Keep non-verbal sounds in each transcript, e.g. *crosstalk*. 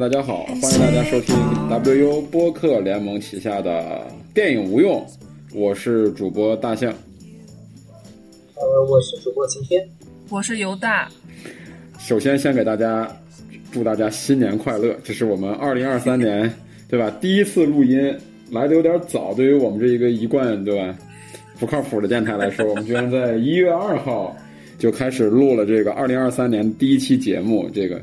大家好，欢迎大家收听 WU 播客联盟旗下的电影无用，我是主播大象。呃，我是主播晴天，我是犹大。首先，先给大家祝大家新年快乐，这是我们二零二三年 *laughs* 对吧？第一次录音来的有点早，对于我们这一个一贯对吧不靠谱的电台来说，我们居然在一月二号就开始录了这个二零二三年第一期节目，这个。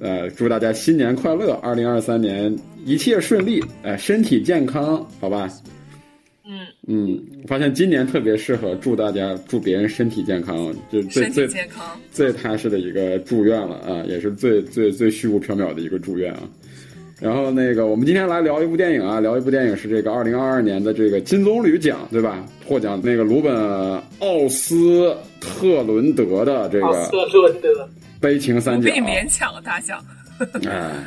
呃，祝大家新年快乐，二零二三年一切顺利，哎，身体健康，好吧？嗯嗯，我发现今年特别适合祝大家祝别人身体健康，就最最健康最踏实的一个祝愿了啊，也是最最最虚无缥缈的一个祝愿啊。然后那个，我们今天来聊一部电影啊，聊一部电影是这个二零二二年的这个金棕榈奖，对吧？获奖那个鲁本奥斯特伦德的这个奥斯特伦德。悲情三角，被勉强了大笑。*laughs* 哎，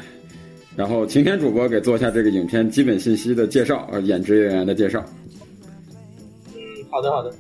然后晴天主播给做一下这个影片基本信息的介绍，呃，演职演员的介绍。嗯，好的，好的。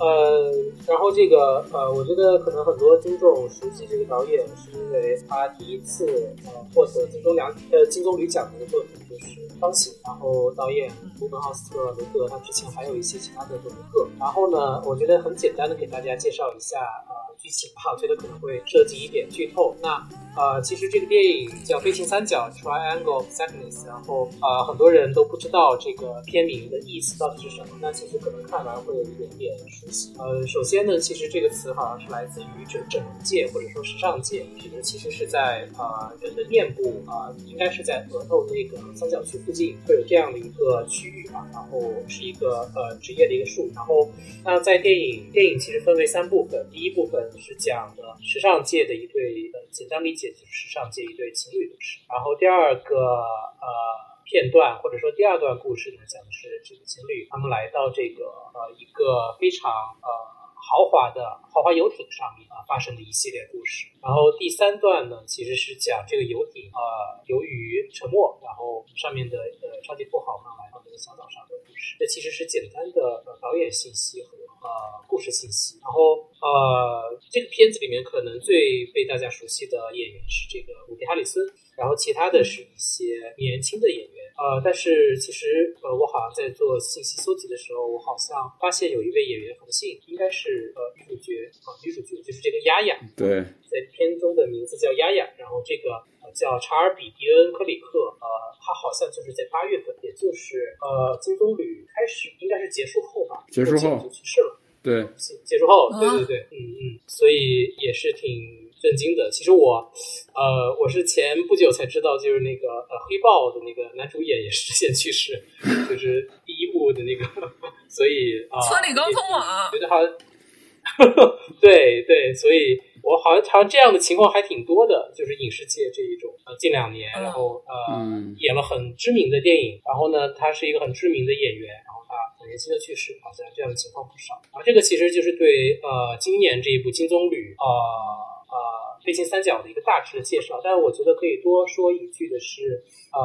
呃，然后这个呃，我觉得可能很多听众熟悉这个导演，是因为他第一次呃获得金棕两呃金棕榈奖的作品就是《方形》，然后导演鲁本奥斯特卢克，他之前还有一些其他的作品。然后呢，我觉得很简单的给大家介绍一下呃。剧情吧，我觉得可能会涉及一点剧透。那呃，其实这个电影叫《飞行三角》（Triangle of Sadness），然后呃，很多人都不知道这个片名的意思到底是什么。那其实可能看完会有一点点熟悉。呃，首先呢，其实这个词好像是来自于整整容界或者说时尚界，指的其实是在呃人的面部啊，应该是在额头那个三角区附近会有这样的一个区域吧。然后是一个呃职业的一个术语。然后那在电影电影其实分为三部分，第一部分。是讲的时尚界的一对，呃，简单理解就是时尚界一对情侣故事。然后第二个呃片段或者说第二段故事呢，讲的是这个情侣他们来到这个呃一个非常呃豪华的豪华游艇上面啊发生的一系列故事。然后第三段呢，其实是讲这个游艇呃由于沉没，然后上面的呃超级富豪们来到这个小岛上的故事。这其实是简单的呃导演信息和。呃，故事信息。然后，呃，这个片子里面可能最被大家熟悉的演员是这个伍迪·哈里森，然后其他的是一些年轻的演员。呃，但是其实，呃，我好像在做信息搜集的时候，我好像发现有一位演员很幸，应该是呃女主角啊，女主角就是这个丫丫。对，在片中的名字叫丫丫。然后这个呃叫查尔比·迪恩·克里克，呃，他好像就是在八月份，也就是呃金棕榈开始，应该是结束后吧，结束后就去世了。对，结束后，对对对，嗯嗯，所以也是挺震惊的。其实我，呃，我是前不久才知道，就是那个呃黑豹的那个男主演也是先去世，*laughs* 就是第一部的那个，*laughs* 所以啊，村里刚通网，觉得好像，*laughs* 对对，所以我好像好像这样的情况还挺多的，就是影视界这一种，呃，近两年，然后呃，演了很知名的电影，然后呢，他是一个很知名的演员。然后。啊，很年轻的去世，好像这样的情况不少。啊，这个其实就是对呃今年这一部金棕榈呃呃飞行三角的一个大致的介绍。但是我觉得可以多说一句的是，呃，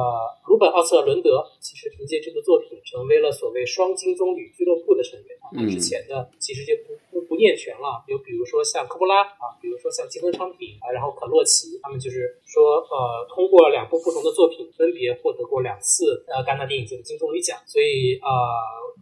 鲁本奥斯特伦德其实凭借这部作品成为了所谓双金棕榈俱乐部的成员。啊，之前的其实就不不不念全了，有比如说像科波拉啊，比如说像金森昌平啊，然后可洛奇，他们就是说呃通过两部不同的作品，分别获得过两次呃戛纳电影节的金棕榈奖。所以呃。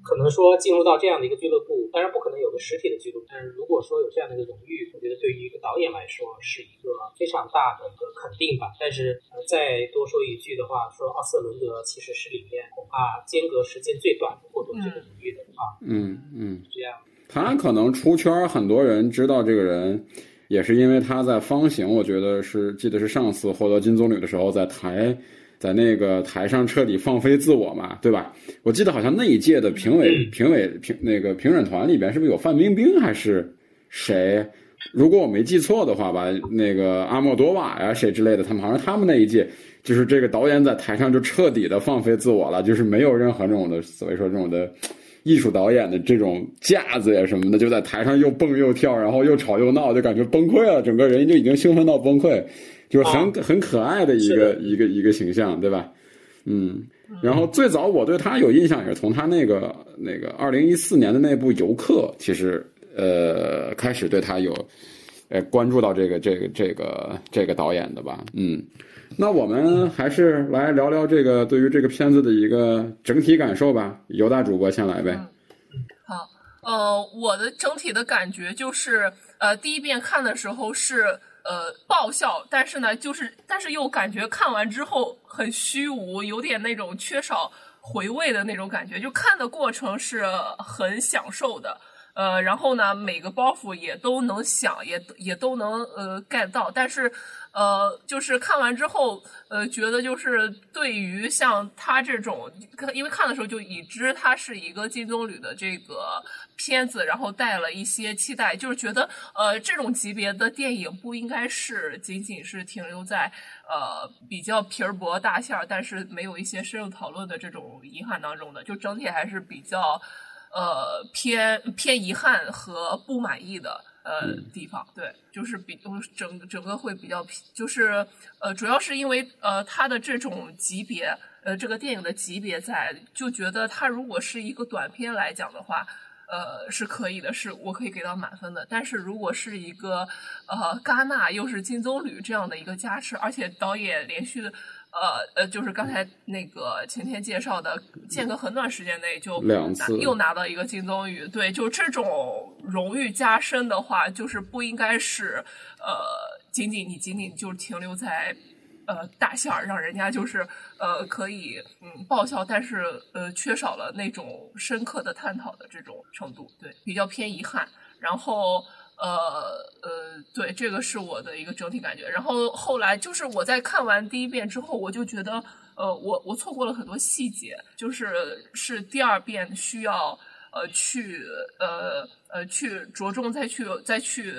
可能说进入到这样的一个俱乐部，当然不可能有个实体的俱乐部。但是如果说有这样的一个荣誉，我觉得对于一个导演来说是一个非常大的一个肯定吧。但是呃，再多说一句的话，说奥斯特伦德其实是里面恐怕间隔时间最短的获得这个荣誉的啊。嗯嗯，这样。他可能出圈，很多人知道这个人，也是因为他在《方形》，我觉得是记得是上次获得金棕榈的时候在台。在那个台上彻底放飞自我嘛，对吧？我记得好像那一届的评委、评委、评那个评审团里边是不是有范冰冰还是谁？如果我没记错的话吧，那个阿莫多瓦呀谁之类的，他们好像他们那一届就是这个导演在台上就彻底的放飞自我了，就是没有任何这种的所谓说这种的艺术导演的这种架子呀什么的，就在台上又蹦又跳，然后又吵又闹，就感觉崩溃了，整个人就已经兴奋到崩溃。就是很很可爱的一个一个一个形象，对吧？嗯，然后最早我对他有印象也是从他那个那个二零一四年的那部《游客》，其实呃开始对他有呃关注到这个这个这个这个导演的吧。嗯，那我们还是来聊聊这个对于这个片子的一个整体感受吧。犹大主播先来呗。好，呃，我的整体的感觉就是，呃，第一遍看的时候是呃爆笑，但是呢，就是但是又感觉看完之后很虚无，有点那种缺少回味的那种感觉，就看的过程是很享受的。呃，然后呢，每个包袱也都能想，也也都能呃 get 到，但是呃，就是看完之后，呃，觉得就是对于像他这种，因为看的时候就已知他是一个金棕榈的这个片子，然后带了一些期待，就是觉得呃，这种级别的电影不应该是仅仅是停留在呃比较皮儿薄大馅儿，但是没有一些深入讨论的这种遗憾当中的，就整体还是比较。呃，偏偏遗憾和不满意的呃地方，对，就是比整整个会比较，就是呃，主要是因为呃，它的这种级别，呃，这个电影的级别在，就觉得它如果是一个短片来讲的话，呃，是可以的，是我可以给到满分的。但是如果是一个呃，戛纳又是金棕榈这样的一个加持，而且导演连续的。呃呃，就是刚才那个晴天介绍的，间隔很短时间内就两次又拿到一个金棕榈，对，就这种荣誉加深的话，就是不应该是呃，仅仅你仅仅就停留在呃大馅儿，让人家就是呃可以嗯爆笑，但是呃缺少了那种深刻的探讨的这种程度，对，比较偏遗憾，然后。呃呃，对，这个是我的一个整体感觉。然后后来就是我在看完第一遍之后，我就觉得，呃，我我错过了很多细节，就是是第二遍需要呃去呃呃去着重再去再去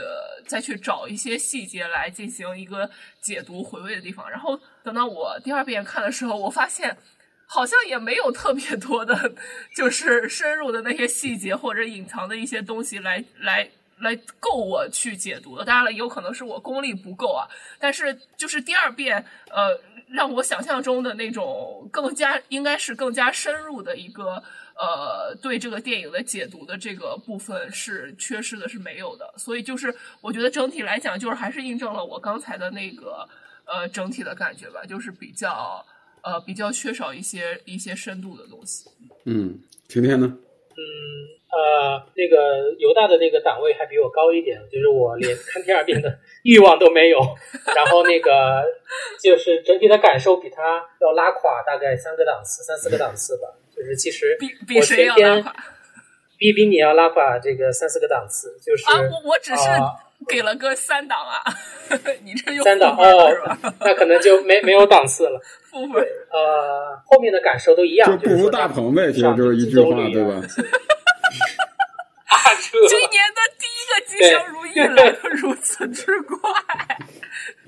再去找一些细节来进行一个解读回味的地方。然后等到我第二遍看的时候，我发现好像也没有特别多的，*laughs* 就是深入的那些细节或者隐藏的一些东西来来。来够我去解读的，当然了，也有可能是我功力不够啊。但是就是第二遍，呃，让我想象中的那种更加应该是更加深入的一个呃对这个电影的解读的这个部分是缺失的，是没有的。所以就是我觉得整体来讲，就是还是印证了我刚才的那个呃整体的感觉吧，就是比较呃比较缺少一些一些深度的东西。嗯，晴天呢？嗯。呃，那个犹大的那个档位还比我高一点，就是我连看第二遍的欲望都没有。然后那个就是整体的感受比他要拉垮大概三个档次、三四个档次吧。就是其实比比谁要拉垮？比比你要拉垮这个三四个档次。就是啊，我我只是给了个三档啊，*laughs* 你这又三档哦，*laughs* 那可能就没没有档次了。*laughs* 呃，后面的感受都一样，就不如大鹏呗，其实就是一句话，对吧？今年的第一个吉祥如意来的 *laughs* 如此之快，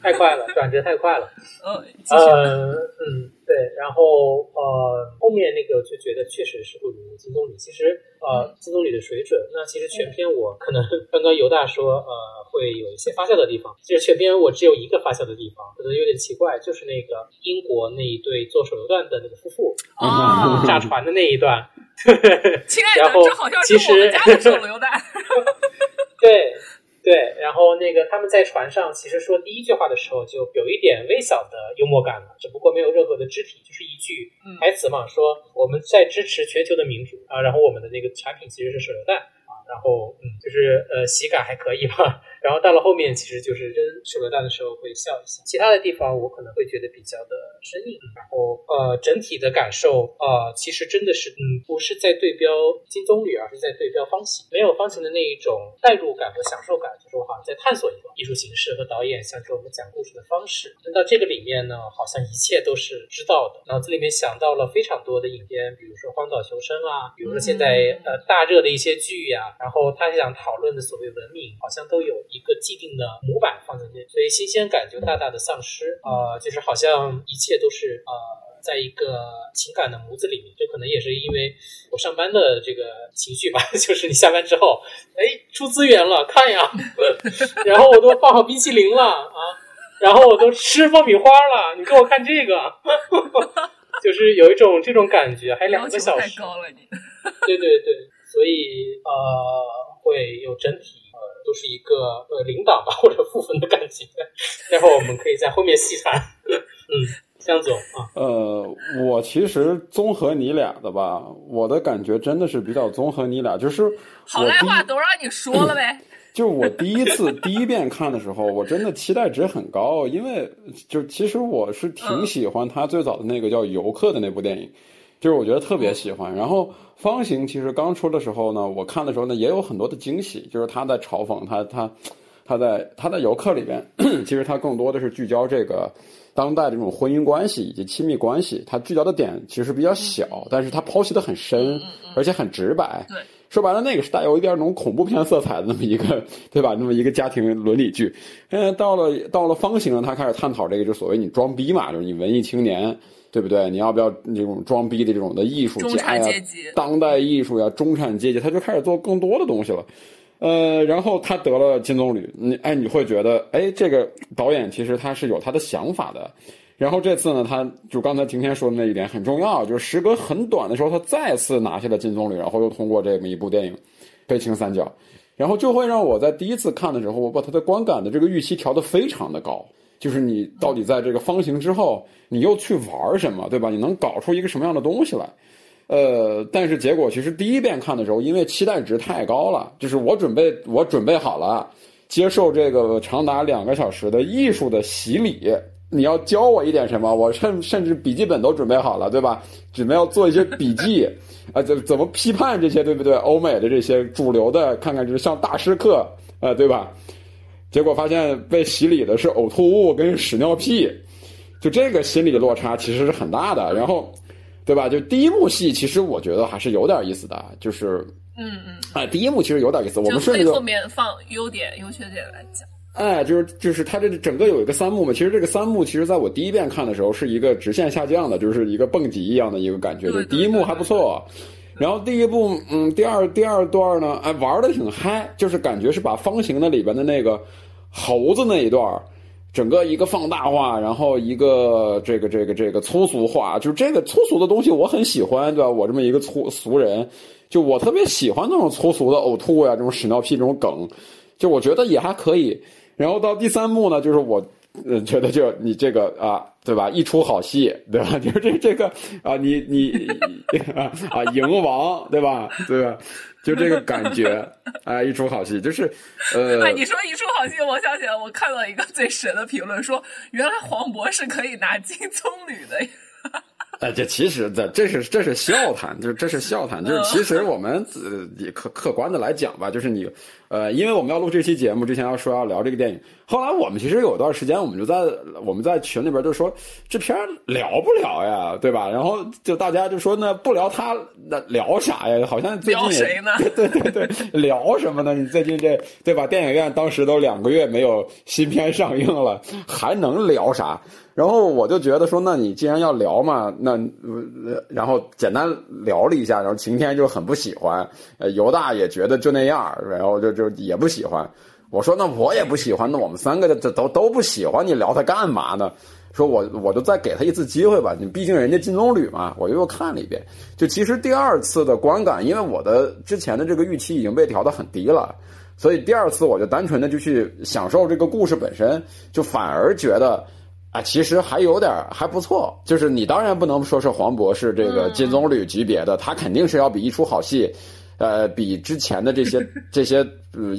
太快了，转折太快了。*laughs* 呃，呃，嗯，对，然后呃，后面那个就觉得确实是不如金棕榈。其实呃，金棕榈的水准，那其实全篇我可能刚刚犹大说呃会有一些发笑的地方，其实全篇我只有一个发笑的地方，可能有点奇怪，就是那个英国那一对做手榴弹的那个夫妇啊炸船的那一段。*laughs* 亲爱的，这好像是我们家的手榴弹。*laughs* 对对，然后那个他们在船上，其实说第一句话的时候就有一点微小的幽默感了，只不过没有任何的肢体，就是一句台词嘛，说我们在支持全球的民主啊，然后我们的那个产品其实是手榴弹啊，然后嗯，就是呃喜感还可以吧。然后到了后面，其实就是扔手榴弹的时候会笑一下，其他的地方我可能会觉得比较的生硬。然后呃，整体的感受呃，其实真的是嗯，不是在对标金棕榈，而是在对标方形，没有方形的那一种代入感和享受感，就是我好像在探索一种艺术形式和导演想给我们讲故事的方式。那到这个里面呢，好像一切都是知道的，脑子里面想到了非常多的影片，比如说《荒岛求生》啊，比如说现在呃大热的一些剧呀，然后他想讨论的所谓文明，好像都有。一个既定的模板放在那，所以新鲜感就大大的丧失。呃，就是好像一切都是呃，在一个情感的模子里面。这可能也是因为我上班的这个情绪吧。*laughs* 就是你下班之后，哎，出资源了，看呀，*laughs* 然后我都放好冰淇淋了啊，然后我都吃爆米花了，你给我看这个，*laughs* 就是有一种这种感觉。还两个小时，太高了你。对对对，所以呃，会有整体。呃都是一个呃领导吧 *laughs* 或者负分的感觉。*laughs* 待会儿我们可以在后面细谈。*laughs* 嗯，向总啊，呃，我其实综合你俩的吧，我的感觉真的是比较综合你俩，就是好赖话都让你说了呗。就是我第一次第一遍看的时候，我真的期待值很高，因为就其实我是挺喜欢他最早的那个叫《游客》的那部电影，就是我觉得特别喜欢。然后《方形》其实刚出的时候呢，我看的时候呢也有很多的惊喜，就是他在嘲讽他他他在他在《游客》里边，*coughs* 其实他更多的是聚焦这个当代的这种婚姻关系以及亲密关系，他聚焦的点其实比较小，但是他剖析的很深，而且很直白。对。说白了，那个是带有一点那种恐怖片色彩的那么一个，对吧？那么一个家庭伦理剧。嗯，到了到了方形呢，他开始探讨这个，就所谓你装逼嘛，就是你文艺青年，对不对？你要不要这种装逼的这种的艺术家呀？当代艺术呀，中产阶级，他就开始做更多的东西了。呃，然后他得了金棕榈，你哎，你会觉得哎，这个导演其实他是有他的想法的。然后这次呢，他就刚才今天说的那一点很重要，就是时隔很短的时候，他再次拿下了金棕榈，然后又通过这么一部电影《悲情三角》，然后就会让我在第一次看的时候，我把他的观感的这个预期调得非常的高，就是你到底在这个方形之后，你又去玩什么，对吧？你能搞出一个什么样的东西来？呃，但是结果其实第一遍看的时候，因为期待值太高了，就是我准备我准备好了接受这个长达两个小时的艺术的洗礼。你要教我一点什么？我甚甚至笔记本都准备好了，对吧？准备要做一些笔记，啊，*laughs* 怎怎么批判这些，对不对？欧美的这些主流的，看看就是上大师课，啊，对吧？结果发现被洗礼的是呕吐物跟屎尿屁，就这个心理落差其实是很大的。然后，对吧？就第一幕戏，其实我觉得还是有点意思的，就是嗯嗯，哎，第一幕其实有点意思。我们顺着后面放优点、优缺点来讲。哎，就是就是它这整个有一个三幕嘛，其实这个三幕其实在我第一遍看的时候是一个直线下降的，就是一个蹦极一样的一个感觉。就第一幕还不错，然后第一部嗯，第二第二段呢，哎玩的挺嗨，就是感觉是把方形的里边的那个猴子那一段，整个一个放大化，然后一个这个这个这个粗俗化，就是这个粗俗的东西我很喜欢，对吧？我这么一个粗俗人，就我特别喜欢那种粗俗的呕吐呀，这种屎尿屁这种梗，就我觉得也还可以。然后到第三幕呢，就是我，呃，觉得就你这个啊，对吧？一出好戏，对吧？*laughs* 就是这这个啊，你你啊啊，赢王，对吧？对吧？就这个感觉，哎，一出好戏，就是呃。哎，你说一出好戏，我想起来，我看到一个最神的评论，说原来黄渤是可以拿金棕榈的。哎，这其实这这是这是笑谈，就是这是笑谈，就是其实我们呃也客客观的来讲吧，就是你。呃，因为我们要录这期节目之前要说要聊这个电影，后来我们其实有段时间我们就在我们在群里边就说这片聊不聊呀，对吧？然后就大家就说那不聊他那聊啥呀？好像最近聊谁呢？*laughs* 对对对，聊什么呢？你最近这对吧？电影院当时都两个月没有新片上映了，还能聊啥？然后我就觉得说，那你既然要聊嘛，那然后简单聊了一下，然后晴天就很不喜欢，呃，犹大也觉得就那样，然后就就也不喜欢。我说那我也不喜欢，那我们三个这都都不喜欢，你聊他干嘛呢？说我我就再给他一次机会吧，你毕竟人家金棕榈嘛，我又看了一遍。就其实第二次的观感，因为我的之前的这个预期已经被调的很低了，所以第二次我就单纯的就去享受这个故事本身，就反而觉得。啊，其实还有点还不错，就是你当然不能说是黄渤是这个金棕榈级别的，他肯定是要比一出好戏，呃，比之前的这些 *laughs* 这些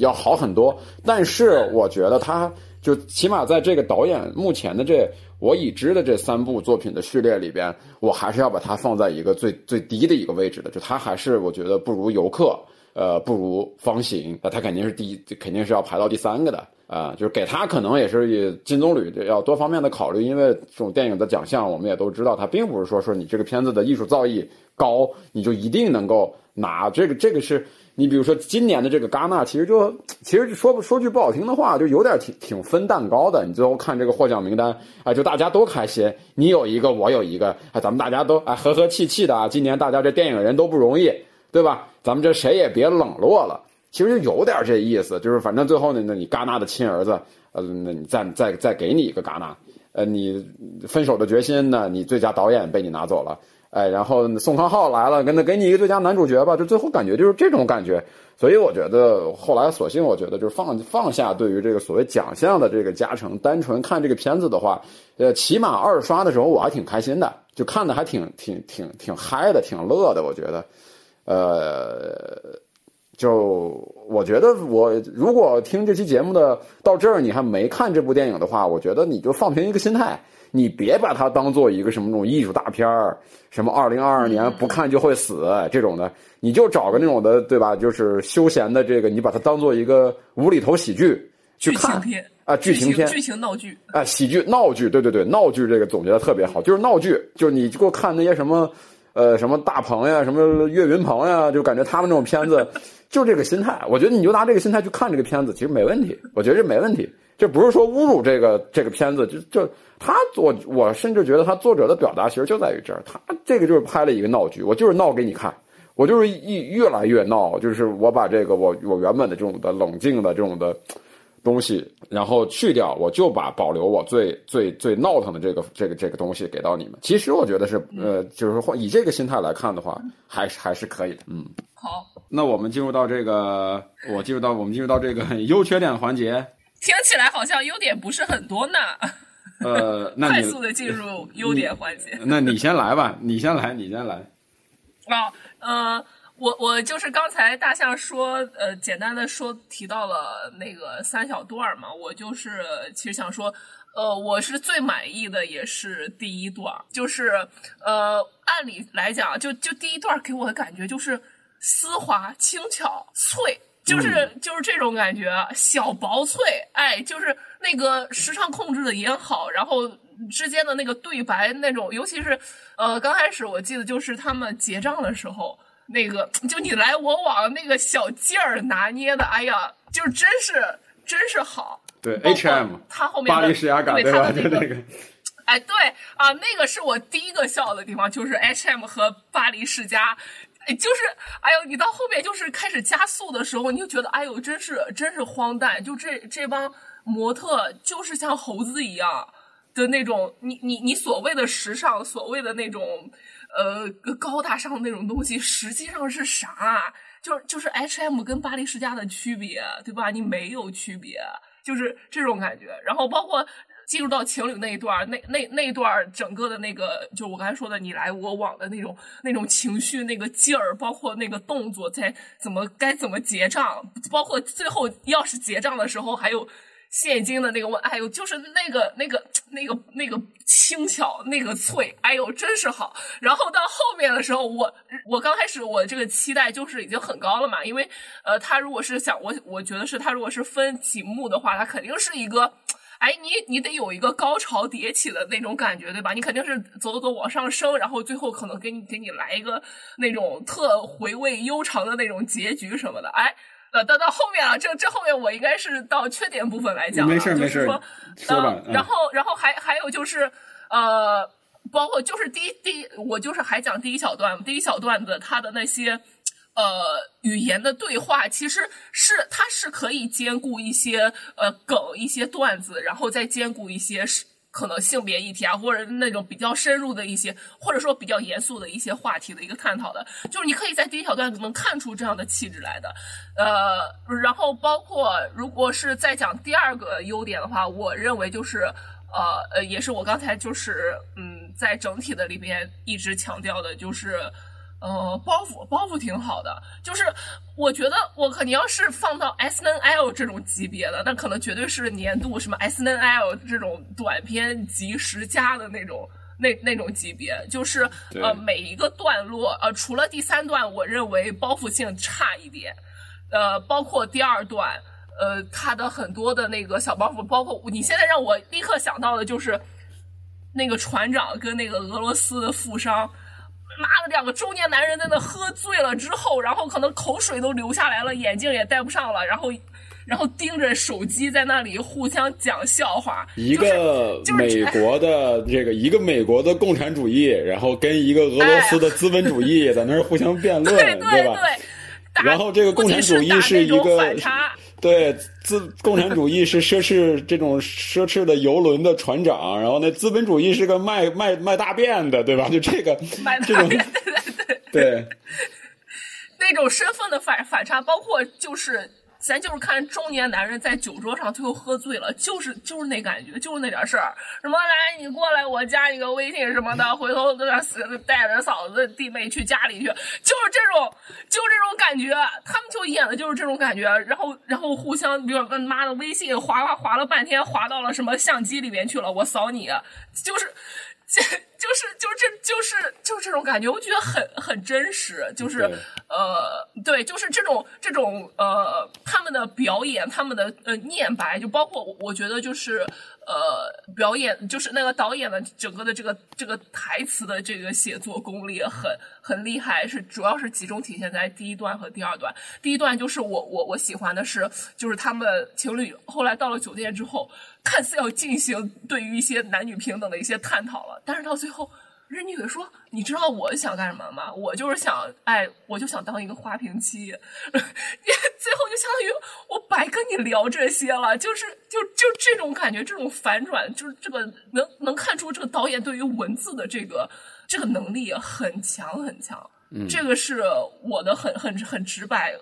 要好很多。但是我觉得他就起码在这个导演目前的这我已知的这三部作品的序列里边，我还是要把它放在一个最最低的一个位置的，就他还是我觉得不如游客，呃，不如方形，那他肯定是第一，肯定是要排到第三个的。啊，就是给他可能也是以金棕榈要多方面的考虑，因为这种电影的奖项我们也都知道，它并不是说说你这个片子的艺术造诣高，你就一定能够拿这个这个是你比如说今年的这个戛纳，其实就其实说说句不好听的话，就有点挺挺分蛋糕的。你最后看这个获奖名单，啊，就大家都开心，你有一个我有一个，啊，咱们大家都啊和和气气的啊，今年大家这电影人都不容易，对吧？咱们这谁也别冷落了。其实就有点这意思，就是反正最后呢，那你戛纳的亲儿子，呃，那你再再再给你一个戛纳，呃，你分手的决心呢，你最佳导演被你拿走了，哎，然后宋康昊来了，跟他给你一个最佳男主角吧，就最后感觉就是这种感觉。所以我觉得后来索性我觉得就是放放下对于这个所谓奖项的这个加成，单纯看这个片子的话，呃，起码二刷的时候我还挺开心的，就看的还挺挺挺挺嗨的，挺乐的。我觉得，呃，就我觉得我如果听这期节目的到这儿你还没看这部电影的话，我觉得你就放平一个心态。你别把它当做一个什么那种艺术大片儿，什么二零二二年不看就会死这种的，你就找个那种的，对吧？就是休闲的这个，你把它当做一个无厘头喜剧去看啊，剧情片、剧情闹剧啊，喜剧闹剧，对对对，闹剧这个总结的特别好，就是闹剧，就是你给我看那些什么呃什么大鹏呀，什么岳云鹏呀，就感觉他们那种片子就这个心态，我觉得你就拿这个心态去看这个片子，其实没问题，我觉得这没问题。这不是说侮辱这个这个片子，就就他我我甚至觉得他作者的表达其实就在于这儿，他这个就是拍了一个闹剧，我就是闹给你看，我就是一越来越闹，就是我把这个我我原本的这种的冷静的这种的东西，然后去掉，我就把保留我最最最闹腾的这个这个这个东西给到你们。其实我觉得是呃，就是说以这个心态来看的话，还是还是可以的。嗯，好，那我们进入到这个，我进入到我们进入到这个 *laughs* 优缺点环节。听起来好像优点不是很多呢。呃，那 *laughs* 快速的进入优点环节。那你先来吧，你先来，你先来。啊，*laughs* 呃，我我就是刚才大象说，呃，简单的说提到了那个三小段嘛，我就是其实想说，呃，我是最满意的也是第一段，就是呃，按理来讲，就就第一段给我的感觉就是丝滑、轻巧、脆。就是就是这种感觉，小薄脆，哎，就是那个时长控制的也好，然后之间的那个对白那种，尤其是呃刚开始我记得就是他们结账的时候，那个就你来我往那个小劲儿拿捏的，哎呀，就真是真是好。对，H M，他后面巴黎世家感对吧？就那个，哎，对啊，那个是我第一个笑的地方，就是 H M 和巴黎世家。哎，就是，哎呦，你到后面就是开始加速的时候，你就觉得，哎呦，真是真是荒诞。就这这帮模特，就是像猴子一样的那种，你你你所谓的时尚，所谓的那种呃高大上的那种东西，实际上是啥？就就是 H M 跟巴黎世家的区别，对吧？你没有区别，就是这种感觉。然后包括。进入到情侣那一段，那那那一段整个的那个，就我刚才说的你来我往的那种那种情绪那个劲儿，包括那个动作，在怎么该怎么结账，包括最后要是结账的时候还有现金的那个问，哎呦，就是那个那个那个那个轻巧，那个脆，哎呦，真是好。然后到后面的时候，我我刚开始我这个期待就是已经很高了嘛，因为呃，他如果是想我我觉得是他如果是分几幕的话，他肯定是一个。哎，你你得有一个高潮迭起的那种感觉，对吧？你肯定是走走走往上升，然后最后可能给你给你来一个那种特回味悠长的那种结局什么的。哎，呃，到到后面啊，这这后面我应该是到缺点部分来讲，没事没事，说吧。然后然后还还有就是呃，包括就是第一第一，我就是还讲第一小段，第一小段子它的那些。呃，语言的对话其实是它是可以兼顾一些呃梗、一些段子，然后再兼顾一些是可能性别议题啊，或者那种比较深入的一些，或者说比较严肃的一些话题的一个探讨的。就是你可以在第一小段能看出这样的气质来的。呃，然后包括如果是再讲第二个优点的话，我认为就是呃呃，也是我刚才就是嗯，在整体的里边一直强调的就是。呃，包袱包袱挺好的，就是我觉得我可你要是放到 S N L 这种级别的，那可能绝对是年度什么 S N L 这种短片集十佳的那种那那种级别，就是呃每一个段落呃除了第三段我认为包袱性差一点，呃包括第二段呃它的很多的那个小包袱，包括你现在让我立刻想到的就是那个船长跟那个俄罗斯的富商。妈的，两个中年男人在那喝醉了之后，然后可能口水都流下来了，眼镜也戴不上了，然后，然后盯着手机在那里互相讲笑话。一个美国的 *laughs* 这个，一个美国的共产主义，然后跟一个俄罗斯的资本主义 *laughs* 在那儿互相辩论，对吧？对。然后这个共产主义是一个，对，资共产主义是奢侈这种奢侈的游轮的船长，然后那资本主义是个卖卖卖大便的，对吧？就这个这种，对对对对，那种身份的反反差，包括就是。咱就是看中年男人在酒桌上最后喝醉了，就是就是那感觉，就是那点事儿。什么来，你过来，我加你个微信什么的，回头带着嫂子弟妹去家里去，就是这种，就是这种感觉。他们就演的就是这种感觉，然后然后互相，比如说妈的微信划划划了半天，划到了什么相机里面去了，我扫你，就是。这就是就这就是就是这种感觉，我觉得很很真实，就是呃对，就是这种这种呃他们的表演，他们的呃念白，就包括我觉得就是呃表演，就是那个导演的整个的这个这个台词的这个写作功力很很厉害，是主要是集中体现在第一段和第二段。第一段就是我我我喜欢的是，就是他们情侣后来到了酒店之后。看似要进行对于一些男女平等的一些探讨了，但是到最后，人女的说：“你知道我想干什么吗？我就是想，哎，我就想当一个花瓶妻。*laughs* ”最后就相当于我白跟你聊这些了，就是就就这种感觉，这种反转，就是这个能能看出这个导演对于文字的这个这个能力很强很强。嗯，这个是我的很很很直白。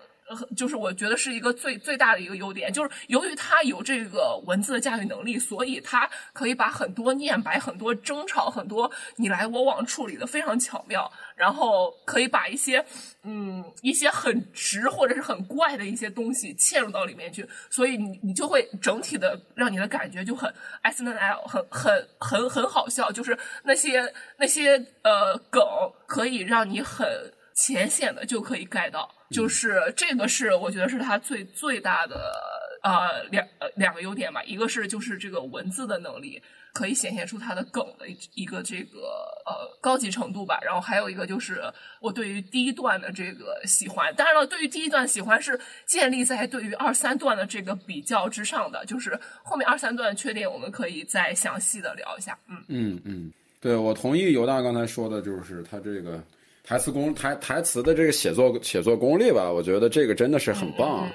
就是我觉得是一个最最大的一个优点，就是由于他有这个文字的驾驭能力，所以他可以把很多念白、很多争吵、很多你来我往处理的非常巧妙，然后可以把一些嗯一些很直或者是很怪的一些东西嵌入到里面去，所以你你就会整体的让你的感觉就很 S N L 很很很很好笑，就是那些那些呃梗可以让你很浅显的就可以盖到。就是这个是我觉得是他最最大的呃两呃两个优点吧，一个是就是这个文字的能力可以显现出他的梗的一个这个呃高级程度吧，然后还有一个就是我对于第一段的这个喜欢，当然了，对于第一段喜欢是建立在对于二三段的这个比较之上的，就是后面二三段缺点我们可以再详细的聊一下，嗯。嗯嗯，对我同意尤大刚才说的，就是他这个。台词功台台词的这个写作写作功力吧，我觉得这个真的是很棒。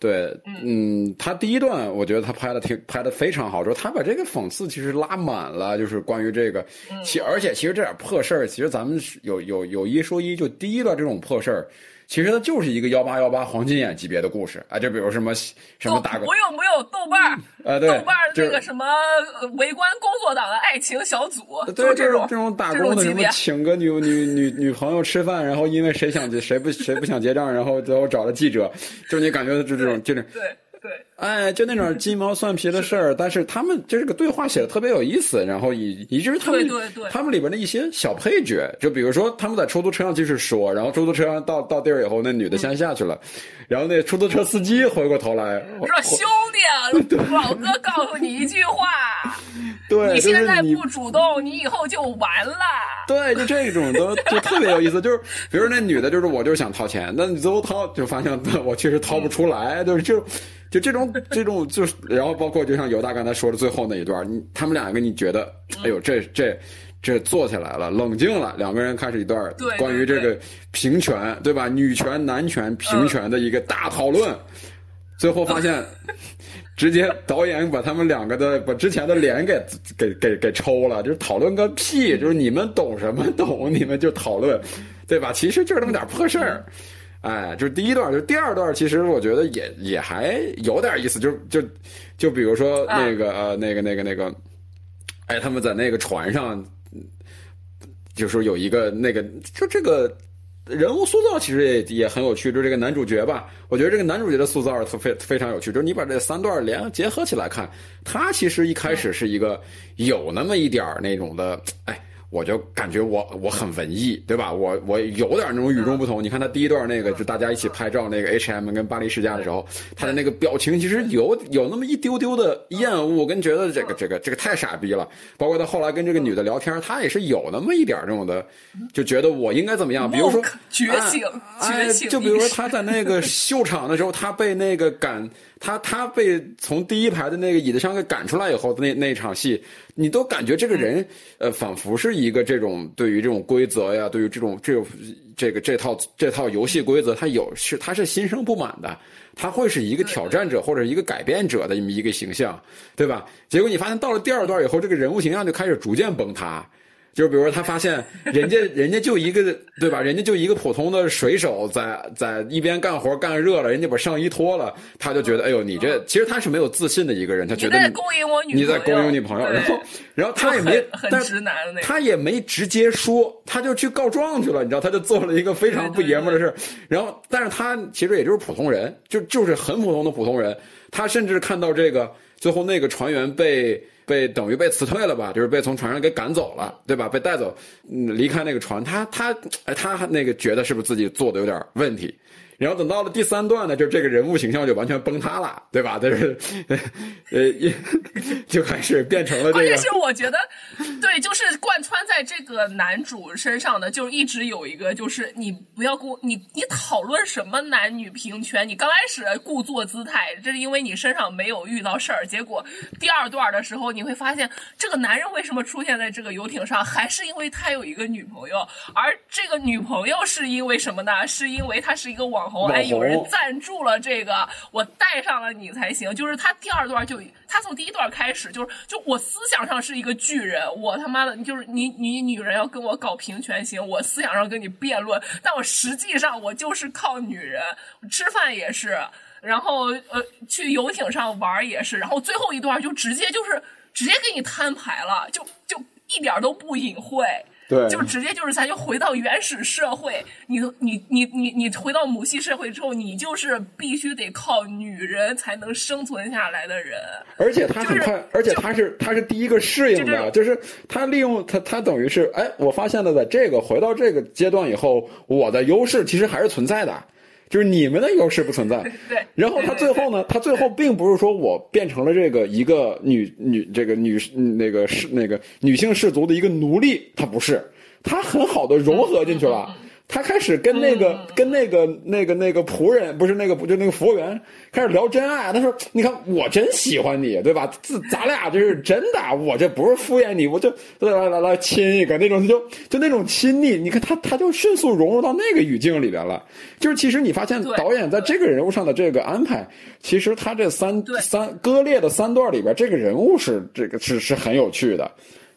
对，嗯，他第一段我觉得他拍的挺拍的非常好，就是他把这个讽刺其实拉满了，就是关于这个，其而且其实这点破事儿，其实咱们有有有一说一，就第一段这种破事儿。其实它就是一个幺八幺八黄金眼级别的故事啊，就比如什么什么大哥，我有我有，豆瓣儿啊，对，豆瓣儿那个什么围观工作党的爱情小组，对这种这种打工的什么请个女女女女朋友吃饭，然后因为谁想结谁不谁不想结账，然后最后找了记者，就你感觉就这种就这对。对，哎，就那种鸡毛蒜皮的事儿，但是他们就是个对话写的特别有意思，然后以以至于他们他们里边的一些小配角，就比如说他们在出租车上继续说，然后出租车上到到地儿以后，那女的先下去了，然后那出租车司机回过头来说：“兄弟，老哥告诉你一句话，*laughs* 对，你现在不主动，你以后就完了。”对，就这种都就特别有意思，就是比如那女的，就是我就是想掏钱，那你最后掏就发现我确实掏不出来，就是就。就这种 *laughs* 这种就是，然后包括就像尤大刚才说的最后那一段，你他们两个你觉得，哎呦，这这这坐起来了，冷静了，两个人开始一段关于这个平权对吧？女权男权平权的一个大讨论，最后发现，*laughs* 直接导演把他们两个的把之前的脸给给给给抽了，就是讨论个屁，就是你们懂什么懂，你们就讨论，对吧？其实就是那么点破事儿。哎，就是第一段，就第二段，其实我觉得也也还有点意思，就就就比如说那个呃那个那个那个，哎，他们在那个船上，就说有一个那个，就这个人物塑造其实也也很有趣，就这个男主角吧，我觉得这个男主角的塑造特非非常有趣，就是你把这三段连结合起来看，他其实一开始是一个有那么一点那种的，哎。我就感觉我我很文艺，对吧？我我有点那种与众不同。你看他第一段那个，就大家一起拍照那个 H&M 跟巴黎世家的时候，他的那个表情其实有有那么一丢丢的厌恶，跟觉得这个这个这个太傻逼了。包括他后来跟这个女的聊天，他也是有那么一点这种的，就觉得我应该怎么样？比如说觉醒，觉醒。就比如说他在那个秀场的时候，他被那个赶。他他被从第一排的那个椅子上给赶出来以后的那那场戏，你都感觉这个人呃，仿佛是一个这种对于这种规则呀，对于这种这种这个这套这套游戏规则，他有是他是心生不满的，他会是一个挑战者或者一个改变者的这么一个形象，对吧？结果你发现到了第二段以后，这个人物形象就开始逐渐崩塌。就是比如说，他发现人家 *laughs* 人家就一个对吧？人家就一个普通的水手，在在一边干活干热了，人家把上衣脱了，他就觉得哎呦，你这其实他是没有自信的一个人，他觉得你在勾引我女你在勾引女朋友，然后然后他也没很直男的那他也没直接说，他就去告状去了，你知道，他就做了一个非常不爷们的事然后，但是他其实也就是普通人，就就是很普通的普通人，他甚至看到这个最后那个船员被。被等于被辞退了吧，就是被从船上给赶走了，对吧？被带走，离开那个船，他他，他那个觉得是不是自己做的有点问题？然后等到了第三段呢，就这个人物形象就完全崩塌了，对吧？就是，呃，就开始变成了这个。关键是我觉得，对，就是贯穿在这个男主身上的，就一直有一个，就是你不要跟我，你你讨论什么男女平权？你刚开始故作姿态，这是因为你身上没有遇到事儿。结果第二段的时候，你会发现这个男人为什么出现在这个游艇上，还是因为他有一个女朋友，而这个女朋友是因为什么呢？是因为他是一个网。哎，有人赞助了这个，我带上了你才行。就是他第二段就，他从第一段开始就是，就我思想上是一个巨人，我他妈的，就是你你女人要跟我搞平权行，我思想上跟你辩论，但我实际上我就是靠女人，吃饭也是，然后呃去游艇上玩也是，然后最后一段就直接就是直接给你摊牌了，就就一点都不隐晦。对，就直接就是咱就回到原始社会，你你你你你回到母系社会之后，你就是必须得靠女人才能生存下来的人。而且他很快，而且他是他是第一个适应的，就是他利用他他等于是哎，我发现了，在这个回到这个阶段以后，我的优势其实还是存在的。就是你们的优势不存在，*laughs* 对。然后他最后呢，*laughs* 他最后并不是说我变成了这个一个女女这个女那个是那个女性氏族的一个奴隶，他不是，他很好的融合进去了。*laughs* 他开始跟那个跟那个那个那个仆人，不是那个不就那个服务员，开始聊真爱。他说：“你看，我真喜欢你，对吧？自咱俩这是真的，我这不是敷衍你，我就来来来亲一个那种，就就那种亲昵。你看他，他就迅速融入到那个语境里边了。就是其实你发现导演在这个人物上的这个安排，其实他这三三割裂的三段里边，这个人物是这个是是很有趣的，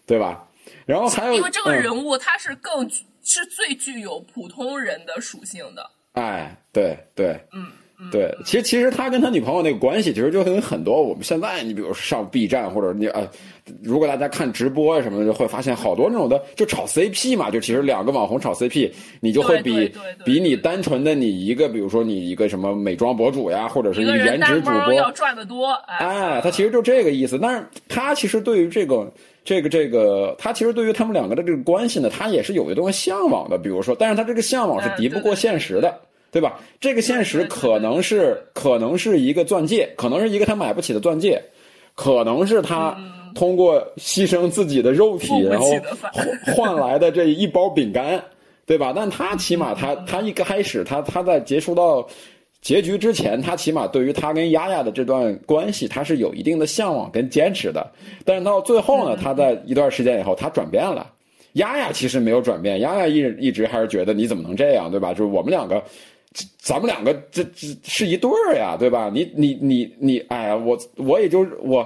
对吧？然后还有因为这个人物他是更。是最具有普通人的属性的。哎，对对，嗯，对，其实其实他跟他女朋友那个关系，其实就跟很多我们现在，你比如上 B 站或者你呃，如果大家看直播啊什么的，就会发现好多那种的，就炒 CP 嘛，就其实两个网红炒 CP，你就会比比你单纯的你一个，比如说你一个什么美妆博主呀，或者是一个颜值主播要赚的多。哎，他其实就这个意思，但是他其实对于这个。这个这个，他其实对于他们两个的这个关系呢，他也是有一段向往的。比如说，但是他这个向往是敌不过现实的，对吧？这个现实可能是可能是一个钻戒，可能是一个他买不起的钻戒，可能是他通过牺牲自己的肉体，然后换来的这一包饼干，对吧？但他起码他他一开始他他在接触到。结局之前，他起码对于他跟丫丫的这段关系，他是有一定的向往跟坚持的。但是到最后呢，他在一段时间以后，他转变了。丫丫其实没有转变，丫丫一一直还是觉得你怎么能这样，对吧？就是我们两个，咱们两个这这是一对儿呀，对吧？你你你你，哎呀，我我也就我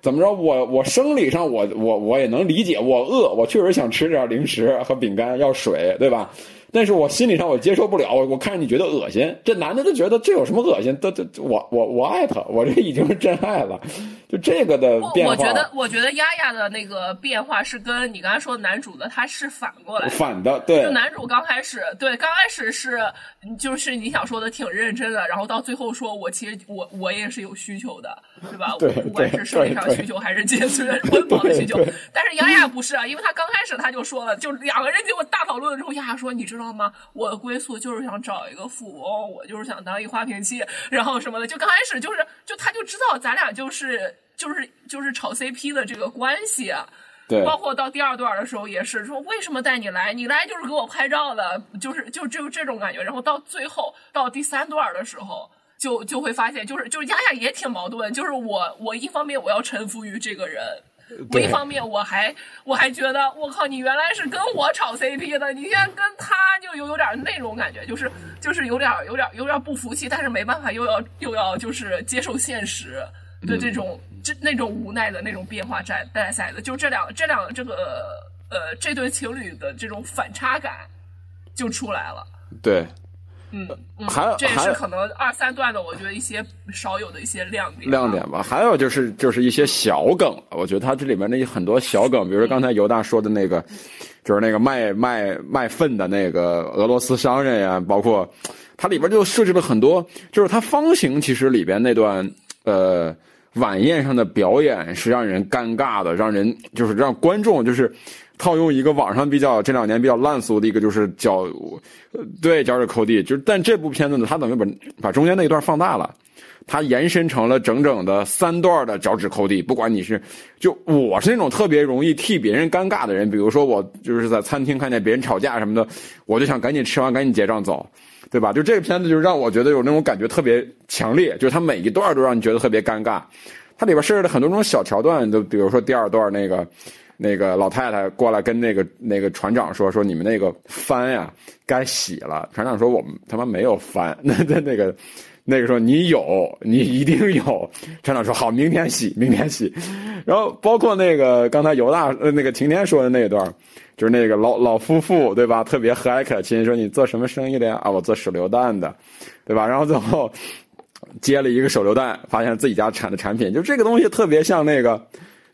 怎么着，我我生理上我我我也能理解，我饿，我确实想吃点零食和饼干，要水，对吧？但是我心理上我接受不了，我我看着你觉得恶心，这男的就觉得这有什么恶心？都都我我我爱他，我这已经是真爱了，就这个的变化。我觉得我觉得丫丫的那个变化是跟你刚才说的男主的他是反过来，反的对。就男主刚开始对刚开始是就是你想说的挺认真的，然后到最后说我其实我我也是有需求的，对吧？对，不管是生理上需求还是精神温饱的需求。但是丫丫不是啊，因为他刚开始他就说了，就两个人结果大讨论了之后，丫丫说你知道。知道吗？我的归宿就是想找一个富翁，我就是想当一花瓶妻，然后什么的。就刚开始就是，就他就知道咱俩就是就是就是炒 CP 的这个关系。对。包括到第二段的时候也是说，为什么带你来？你来就是给我拍照的，就是就就这种感觉。然后到最后到第三段的时候，就就会发现，就是就是丫丫也挺矛盾，就是我我一方面我要臣服于这个人。我一方面我还我还觉得我靠，你原来是跟我炒 CP 的，你现在跟他就有有点那种感觉，就是就是有点有点有点不服气，但是没办法又要又要就是接受现实的这种这那种无奈的那种变化带带赛的，就这两这两这个呃这对情侣的这种反差感就出来了。对，嗯，嗯还有这也是可能二三段的，我觉得一些少有的一些亮点。亮点吧。还有就是就是一些小梗，我觉得它这里面的很多小梗，比如说刚才尤大说的那个，就是那个卖卖卖粪的那个俄罗斯商人呀，包括它里边就设置了很多，就是它方形其实里边那段呃晚宴上的表演是让人尴尬的，让人就是让观众就是。套用一个网上比较这两年比较烂俗的一个，就是脚，对脚趾抠地，就是但这部片子呢，它等于把把中间那一段放大了，它延伸成了整整的三段的脚趾抠地。不管你是，就我是那种特别容易替别人尴尬的人，比如说我就是在餐厅看见别人吵架什么的，我就想赶紧吃完赶紧结账走，对吧？就这个片子就让我觉得有那种感觉特别强烈，就是它每一段都让你觉得特别尴尬。它里边设置了很多种小桥段，就比如说第二段那个。那个老太太过来跟那个那个船长说说你们那个帆呀该洗了。船长说我们他妈没有帆。那 *laughs* 那那个那个说你有，你一定有。船长说好，明天洗，明天洗。然后包括那个刚才犹大呃那个晴天说的那一段，就是那个老老夫妇对吧？特别和蔼可亲，说你做什么生意的呀？啊，我做手榴弹的，对吧？然后最后接了一个手榴弹，发现自己家产的产品，就这个东西特别像那个。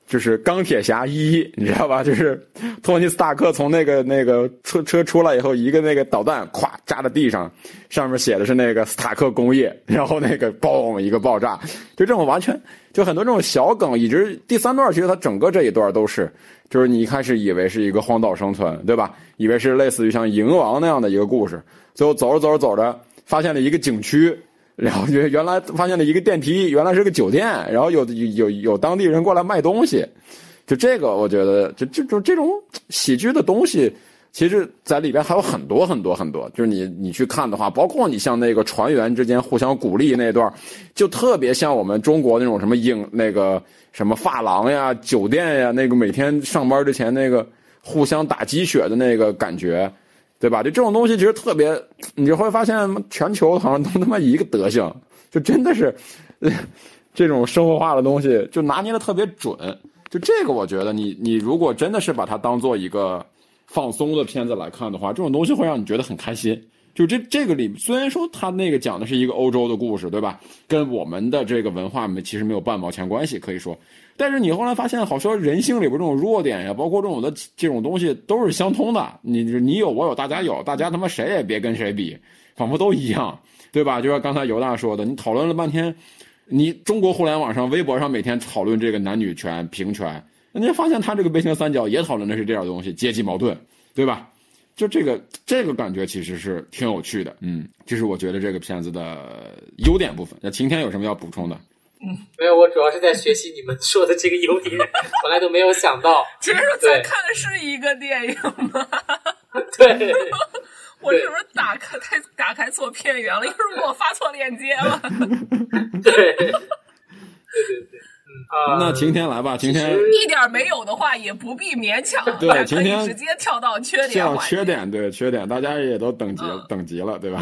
就是钢铁侠一，*laughs* 你知道吧？就是托尼斯塔克从那个那个车车出来以后，一个那个导弹咵扎在地上，上面写的是那个斯塔克工业，*laughs* 然后那个嘣一个爆炸，就这种完全就很多这种小梗，一直第三段其实它整个这一段都是，就是你一开始以为是一个荒岛生存，对吧？以为是类似于像蝇王那样的一个故事，最后走着走着走着，发现了一个景区。然后原原来发现了一个电梯，原来是个酒店，然后有有有当地人过来卖东西，就这个我觉得就这种这种喜剧的东西，其实在里边还有很多很多很多。就是你你去看的话，包括你像那个船员之间互相鼓励那段，就特别像我们中国那种什么影那个什么发廊呀、酒店呀，那个每天上班之前那个互相打鸡血的那个感觉。对吧？就这种东西其实特别，你就会发现全球好像都他妈一个德行，就真的是 *laughs* 这种生活化的东西就拿捏的特别准。就这个，我觉得你你如果真的是把它当做一个放松的片子来看的话，这种东西会让你觉得很开心。就这这个里，虽然说他那个讲的是一个欧洲的故事，对吧？跟我们的这个文化没其实没有半毛钱关系，可以说。但是你后来发现，好像人性里边这种弱点呀，包括这种的这种东西都是相通的。你你有我有大家有，大家他妈谁也别跟谁比，仿佛都一样，对吧？就像刚才尤大说的，你讨论了半天，你中国互联网上、微博上每天讨论这个男女权、平权，你发现他这个悲情三角也讨论的是这样东西，阶级矛盾，对吧？就这个这个感觉其实是挺有趣的，嗯，这是我觉得这个片子的优点部分。那晴天有什么要补充的？嗯，没有，我主要是在学习你们说的这个优点，从来都没有想到。*laughs* 其实咱看的是一个电影吗？*laughs* 对，我是不是打开太打开错片源了？又是给我发错链接了？*laughs* 对，对对对。啊，那晴天来吧，晴天。一点没有的话也不必勉强，对，*laughs* 晴天直接跳到缺点，跳缺点，对缺点，大家也都等级等级了，对吧？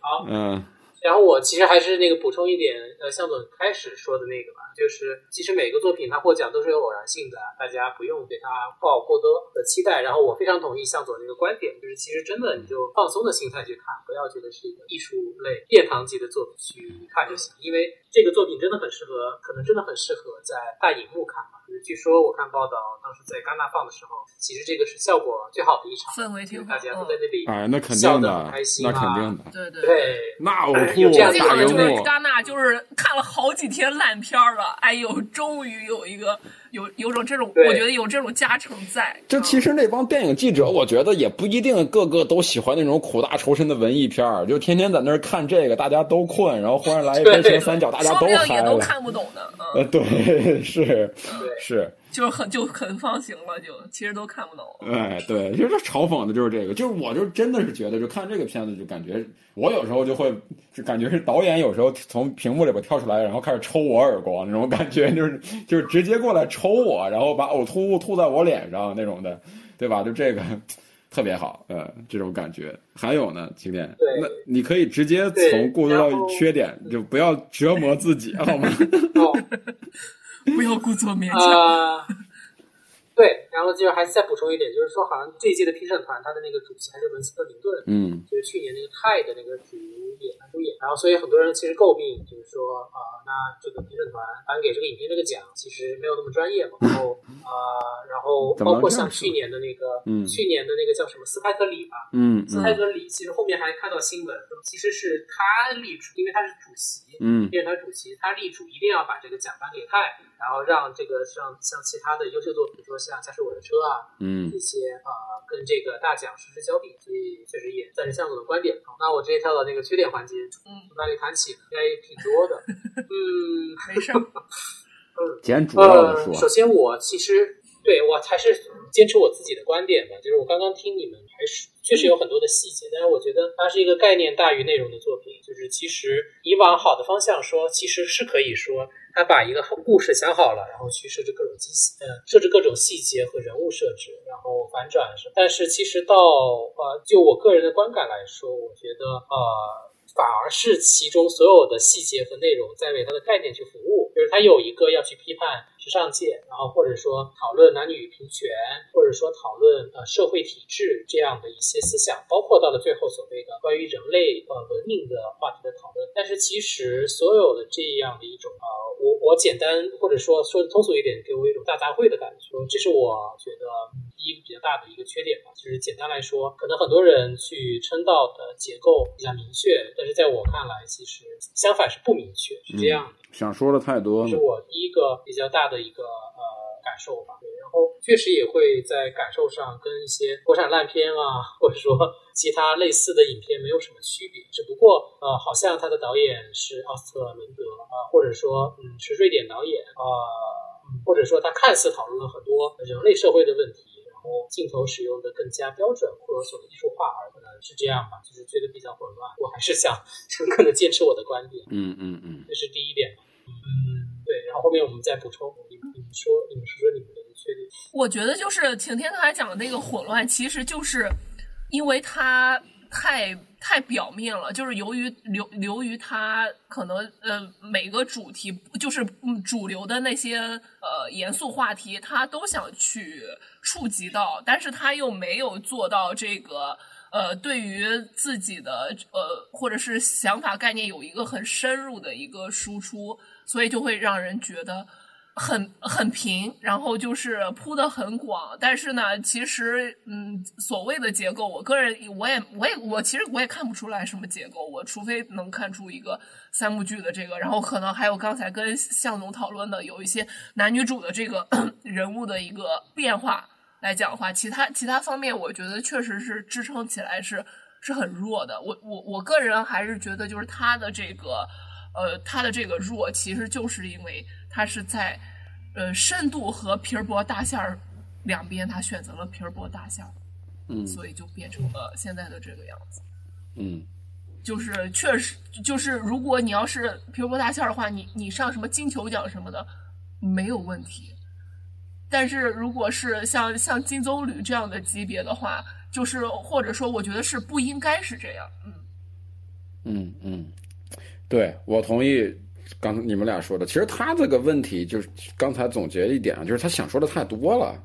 好，嗯。然后我其实还是那个补充一点，呃，向总开始说的那个吧，就是其实每个作品它获奖都是有偶然性的，大家不用对它抱过多的期待。然后我非常同意向总那个观点，就是其实真的你就放松的心态去看，不要觉得是一个艺术类殿堂级的作品去看就行，因为这个作品真的很适合，可能真的很适合在大荧幕看嘛。据说我看报道，当时在戛纳放的时候，其实这个是效果最好的一场，氛围挺好，大家都在那里，哎，那肯定的，那肯定的，对对对，那我有这样大荧幕，戛纳就是看了好几天烂片了，哎呦，终于有一个。有有种这种，我觉得有这种加成在。就其实那帮电影记者，我觉得也不一定个个都喜欢那种苦大仇深的文艺片儿，就天天在那儿看这个，大家都困，然后忽然来一天前三角，大家都嗨了。也都看不懂的。呃，对，*laughs* 是是，就是很 *laughs* 就很放行了，就其实都看不懂。哎，对，其实嘲讽的就是这个，就是我就真的是觉得，就看这个片子就感觉，我有时候就会就感觉是导演有时候从屏幕里边跳出来，然后开始抽我耳光那种感觉，就 *laughs* 是就是直接过来抽我，然后把呕吐物吐在我脸上那种的，对吧？就这个。特别好，呃，这种感觉。还有呢，晴天，那你可以直接从过渡到缺点，就不要折磨自己，好吗？*laughs* 不要故作勉强。对，然后就还是再补充一点，就是说，好像这一届的评审团，他的那个主席还是文斯特林顿，嗯，就是去年那个泰的那个主演男主演，然后所以很多人其实诟病，就是说，啊，那这个评审团颁给这个影片这个奖，其实没有那么专业嘛，然后，*laughs* 啊，然后包括像去年的那个，嗯，去年的那个叫什么斯派克里吧，嗯，斯派克里，其实后面还看到新闻，其实是他立主，因为他是主席，嗯，电视台主席，他立主一定要把这个奖颁给泰，然后让这个像像其他的优秀作品，说像驾驶我的车啊，嗯，一些呃跟这个大奖实时交臂，所以确实也算是向总的观点。好，那我直接跳到那个缺点环节，嗯，从哪里谈起？应该也挺多的，*laughs* 嗯，没事，*laughs* 嗯，简主要的说，首先我其实对我还是坚持我自己的观点吧，就是我刚刚听你们还是确实有很多的细节，但是我觉得它是一个概念大于内容的作品，就是其实以往好的方向说，其实是可以说。他把一个故事想好了，然后去设置各种机器，呃，设置各种细节和人物设置，然后反转什么。但是其实到呃，就我个人的观感来说，我觉得呃，反而是其中所有的细节和内容在为它的概念去服务。就是他有一个要去批判时尚界，然后或者说讨论男女平权，或者说讨论呃社会体制这样的一些思想，包括到了最后所谓的关于人类呃文明的话题的讨论。但是其实所有的这样的一种呃，我我简单或者说说的通俗一点，给我一种大杂烩的感觉，这是我觉得第一个比较大的一个缺点吧。就是简单来说，可能很多人去称道的结构比较明确，但是在我看来，其实相反是不明确，是这样的。想说的太多，是我第一个比较大的一个呃感受吧。对，然后确实也会在感受上跟一些国产烂片啊，或者说其他类似的影片没有什么区别。只不过呃，好像他的导演是奥斯特伦德啊，或者说嗯是瑞典导演啊，或者说他看似讨论了很多人类社会的问题。然后镜头使用的更加标准或者所谓艺术化，而可能是这样吧，就是觉得比较混乱。我还是想诚恳的坚持我的观点。嗯嗯嗯，这是第一点。嗯，对。然后后面我们再补充，你你们说，你们说说你们的缺点。我觉得就是晴天刚才讲的那个混乱，其实就是因为它太太表面了，就是由于流流于它可能呃每个主题就是嗯主流的那些呃严肃话题，他都想去触及到，但是他又没有做到这个呃对于自己的呃或者是想法概念有一个很深入的一个输出，所以就会让人觉得。很很平，然后就是铺的很广，但是呢，其实嗯，所谓的结构，我个人我也我也我其实我也看不出来什么结构，我除非能看出一个三幕剧的这个，然后可能还有刚才跟向总讨论的有一些男女主的这个 *clears throat* 人物的一个变化来讲的话，其他其他方面，我觉得确实是支撑起来是是很弱的。我我我个人还是觉得，就是他的这个呃，他的这个弱，其实就是因为他是在。呃，深度和皮儿薄大馅儿两边，他选择了皮儿薄大馅儿，嗯，所以就变成了现在的这个样子。嗯，就是确实，就是如果你要是皮儿薄大馅儿的话，你你上什么金球奖什么的没有问题。但是如果是像像金棕榈这样的级别的话，就是或者说，我觉得是不应该是这样。嗯嗯嗯，对我同意。刚你们俩说的，其实他这个问题就是刚才总结一点啊，就是他想说的太多了。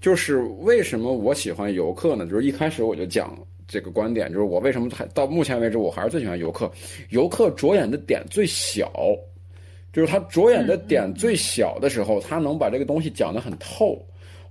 就是为什么我喜欢游客呢？就是一开始我就讲这个观点，就是我为什么还到目前为止我还是最喜欢游客。游客着眼的点最小，就是他着眼的点最小的时候，他能把这个东西讲得很透，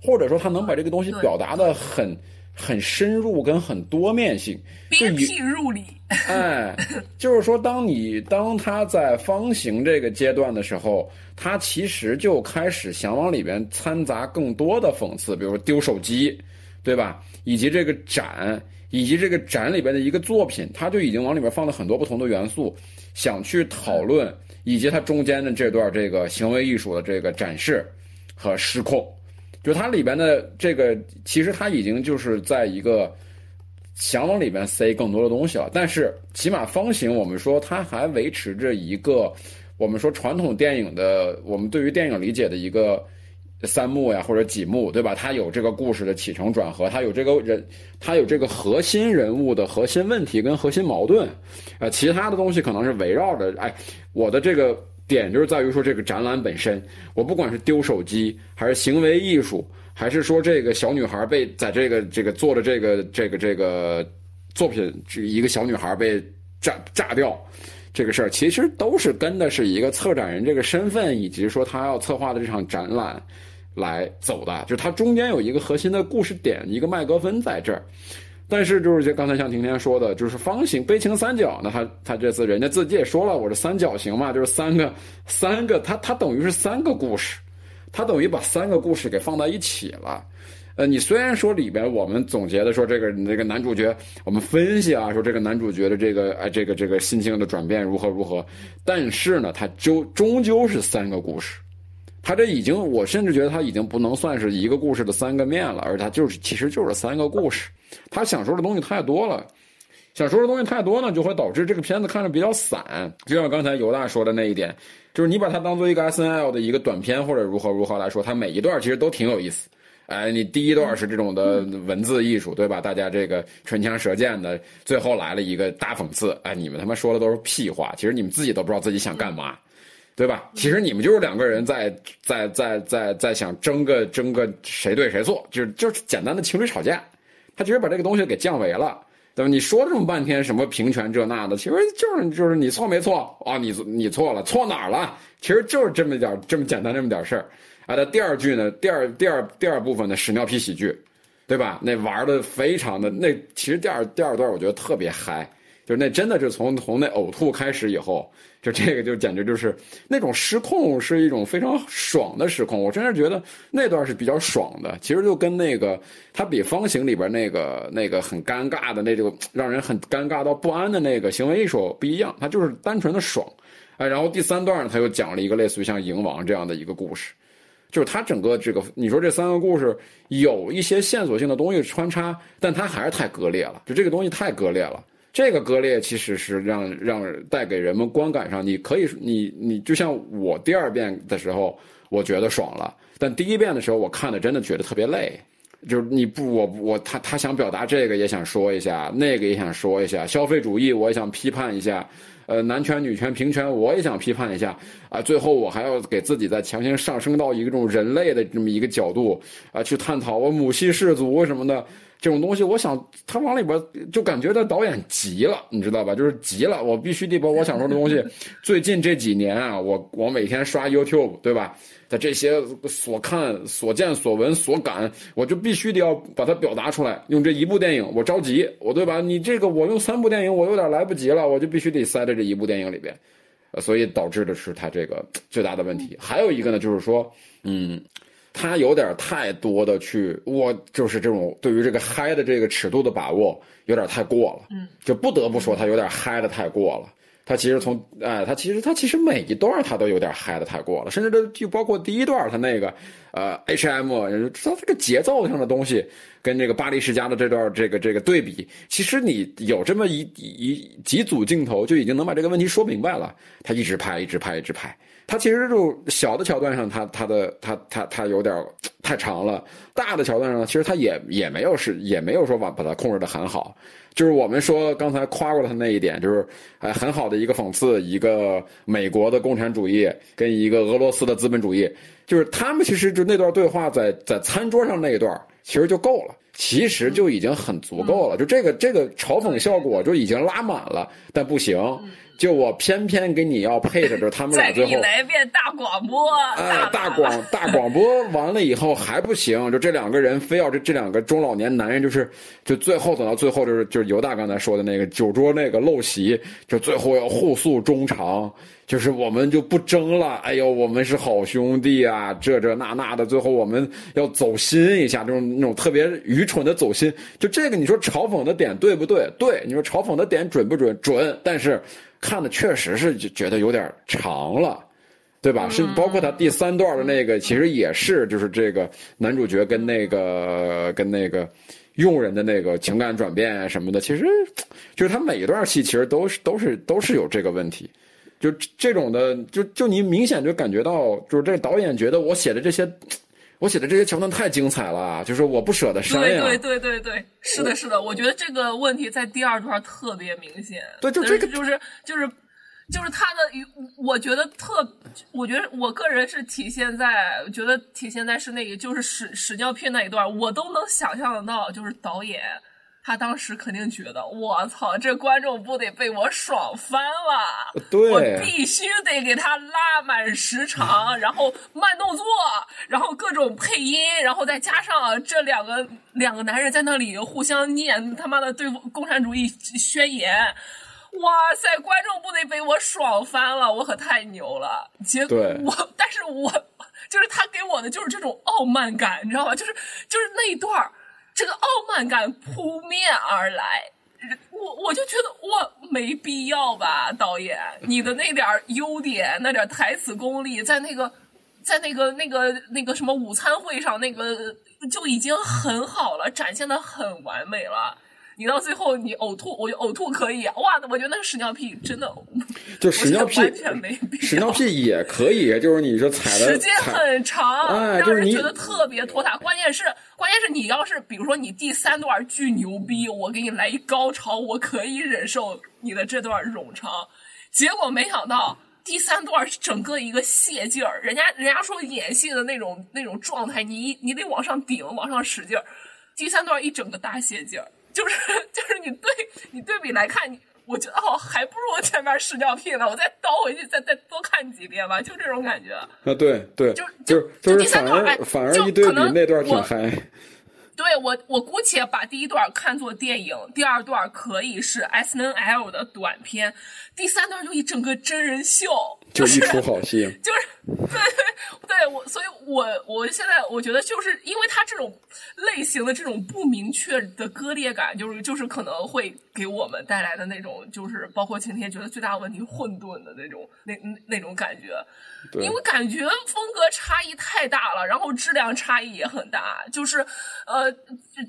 或者说他能把这个东西表达的很。很深入跟很多面性，鞭辟入里。哎，就是说，当你当他在方形这个阶段的时候，他其实就开始想往里边掺杂更多的讽刺，比如说丢手机，对吧？以及这个展，以及这个展里边的一个作品，他就已经往里面放了很多不同的元素，想去讨论，以及它中间的这段这个行为艺术的这个展示。和失控。就它里边的这个，其实它已经就是在一个想往里边塞更多的东西了。但是起码方形，我们说它还维持着一个我们说传统电影的我们对于电影理解的一个三幕呀或者几幕，对吧？它有这个故事的起承转合，它有这个人，它有这个核心人物的核心问题跟核心矛盾。呃，其他的东西可能是围绕着，哎，我的这个。点就是在于说这个展览本身，我不管是丢手机，还是行为艺术，还是说这个小女孩被在这个这个做的这个这个这个作品，这一个小女孩被炸炸掉这个事儿，其实都是跟的是一个策展人这个身份，以及说他要策划的这场展览来走的，就是它中间有一个核心的故事点，一个麦格芬在这儿。但是就是刚才像婷婷说的，就是方形悲情三角，那他他这次人家自己也说了，我是三角形嘛，就是三个三个，他他等于是三个故事，他等于把三个故事给放在一起了。呃，你虽然说里边我们总结的说这个那个男主角，我们分析啊说这个男主角的这个哎这个这个心情的转变如何如何，但是呢，他就终究是三个故事。他这已经，我甚至觉得他已经不能算是一个故事的三个面了，而他就是，其实就是三个故事。他想说的东西太多了，想说的东西太多呢，就会导致这个片子看着比较散。就像刚才尤大说的那一点，就是你把它当做一个 S N L 的一个短片或者如何如何来说，它每一段其实都挺有意思。哎，你第一段是这种的文字艺术，对吧？大家这个唇枪舌剑的，最后来了一个大讽刺。哎，你们他妈说的都是屁话，其实你们自己都不知道自己想干嘛。对吧？其实你们就是两个人在在在在在想争个争个谁对谁错，就是就是简单的情侣吵架。他其实把这个东西给降维了，对吧？你说这么半天什么平权这那的，其实就是就是你错没错啊？你你错了，错哪儿了？其实就是这么点这么简单这么点事儿。啊，那第二句呢？第二第二第二部分的屎尿屁喜剧，对吧？那玩的非常的那其实第二第二段我觉得特别嗨。就那真的是从从那呕吐开始以后，就这个就简直就是那种失控，是一种非常爽的失控。我真是觉得那段是比较爽的。其实就跟那个它比方形里边那个那个很尴尬的那种让人很尴尬到不安的那个行为艺术不一样，它就是单纯的爽。哎，然后第三段呢，他又讲了一个类似于像蝇王这样的一个故事，就是他整个这个你说这三个故事有一些线索性的东西穿插，但它还是太割裂了，就这个东西太割裂了。这个割裂其实是让让带给人们观感上，你可以你你就像我第二遍的时候，我觉得爽了，但第一遍的时候我看的真的觉得特别累，就是你不我我他他想表达这个也想说一下，那个也想说一下，消费主义我也想批判一下，呃男权女权平权我也想批判一下啊，最后我还要给自己再强行上升到一个这种人类的这么一个角度啊去探讨我母系氏族什么的。这种东西，我想他往里边就感觉他导演急了，你知道吧？就是急了，我必须得把我想说的东西。*laughs* 最近这几年啊，我我每天刷 YouTube，对吧？的这些所看、所见、所闻、所感，我就必须得要把它表达出来。用这一部电影，我着急，我对吧？你这个我用三部电影，我有点来不及了，我就必须得塞在这一部电影里边，所以导致的是他这个最大的问题。还有一个呢，就是说，嗯。他有点太多的去，我就是这种对于这个嗨的这个尺度的把握有点太过了，嗯，就不得不说他有点嗨的太过了。他其实从哎，他其实他其实每一段他都有点嗨的太过了，甚至都就包括第一段他那个呃 H M，他这个节奏上的东西跟这个巴黎世家的这段这个这个对比，其实你有这么一一几组镜头就已经能把这个问题说明白了。他一直拍，一直拍，一直拍。他其实就小的桥段上，它它的它它它有点太长了；大的桥段上，其实它也也没有是也没有说把把它控制的很好。就是我们说刚才夸过他那一点，就是哎很好的一个讽刺，一个美国的共产主义跟一个俄罗斯的资本主义，就是他们其实就那段对话在在餐桌上那一段，其实就够了，其实就已经很足够了。就这个这个嘲讽效果就已经拉满了，但不行。就我偏偏给你要配着，就是他们俩最后再来一遍大广播，哎，大广大广播完了以后还不行，就这两个人非要这这两个中老年男人，就是就最后等到最后就是就是犹大刚才说的那个酒桌那个陋习，就最后要互诉衷肠，就是我们就不争了，哎呦，我们是好兄弟啊，这这那那的，最后我们要走心一下，这种那种特别愚蠢的走心，就这个你说嘲讽的点对不对？对，你说嘲讽的点准不准？准，但是。看的确实是就觉得有点长了，对吧？是包括他第三段的那个，其实也是就是这个男主角跟那个跟那个佣人的那个情感转变啊什么的，其实就是他每一段戏其实都是都是都是有这个问题。就这种的，就就你明显就感觉到，就是这个导演觉得我写的这些，我写的这些桥段太精彩了，就是我不舍得删呀。对对对对对，是的，是的，我觉得这个问题在第二段特别明显。对，就这个就是就是就是他的，我觉得特，我觉得我个人是体现在，觉得体现在是那个就是屎屎尿屁那一段，我都能想象得到，就是导演。他当时肯定觉得，我操，这观众不得被我爽翻了？对，我必须得给他拉满时长，然后慢动作，然后各种配音，然后再加上这两个两个男人在那里互相念他妈的对共产主义宣言。哇塞，观众不得被我爽翻了？我可太牛了！结果我，但是我就是他给我的就是这种傲慢感，你知道吗？就是就是那一段儿。这个傲慢感扑面而来，我我就觉得我没必要吧，导演，你的那点优点，那点台词功力，在那个，在那个那个那个什么午餐会上，那个就已经很好了，展现的很完美了。你到最后你呕吐，我呕吐可以哇！我觉得那个屎尿屁真的，就屎尿屁完全没必要。屎尿屁也可以，就是你说踩的时间很长，让人觉得特别拖沓。关键是关键是你要是比如说你第三段巨牛逼，我给你来一高潮，我可以忍受你的这段冗长。结果没想到第三段是整个一个泄劲儿，人家人家说演戏的那种那种状态，你你得往上顶，往上使劲儿。第三段一整个大泄劲儿。就是就是你对你对比来看，你我觉得哦，还不如我前面屎尿屁呢，我再倒回去再再多看几遍吧，就这种感觉。啊，对对，就就就是反而，反而一对比那段挺嗨。对我，我姑且把第一段看作电影，第二段可以是 S N L 的短片，第三段就一整个真人秀，就一出好戏。就是对对，我所以，我我现在我觉得，就是因为他这种类型的这种不明确的割裂感，就是就是可能会给我们带来的那种，就是包括晴天觉得最大的问题，混沌的那种那那种感觉。因为感觉风格差异太大了，然后质量差异也很大，就是呃，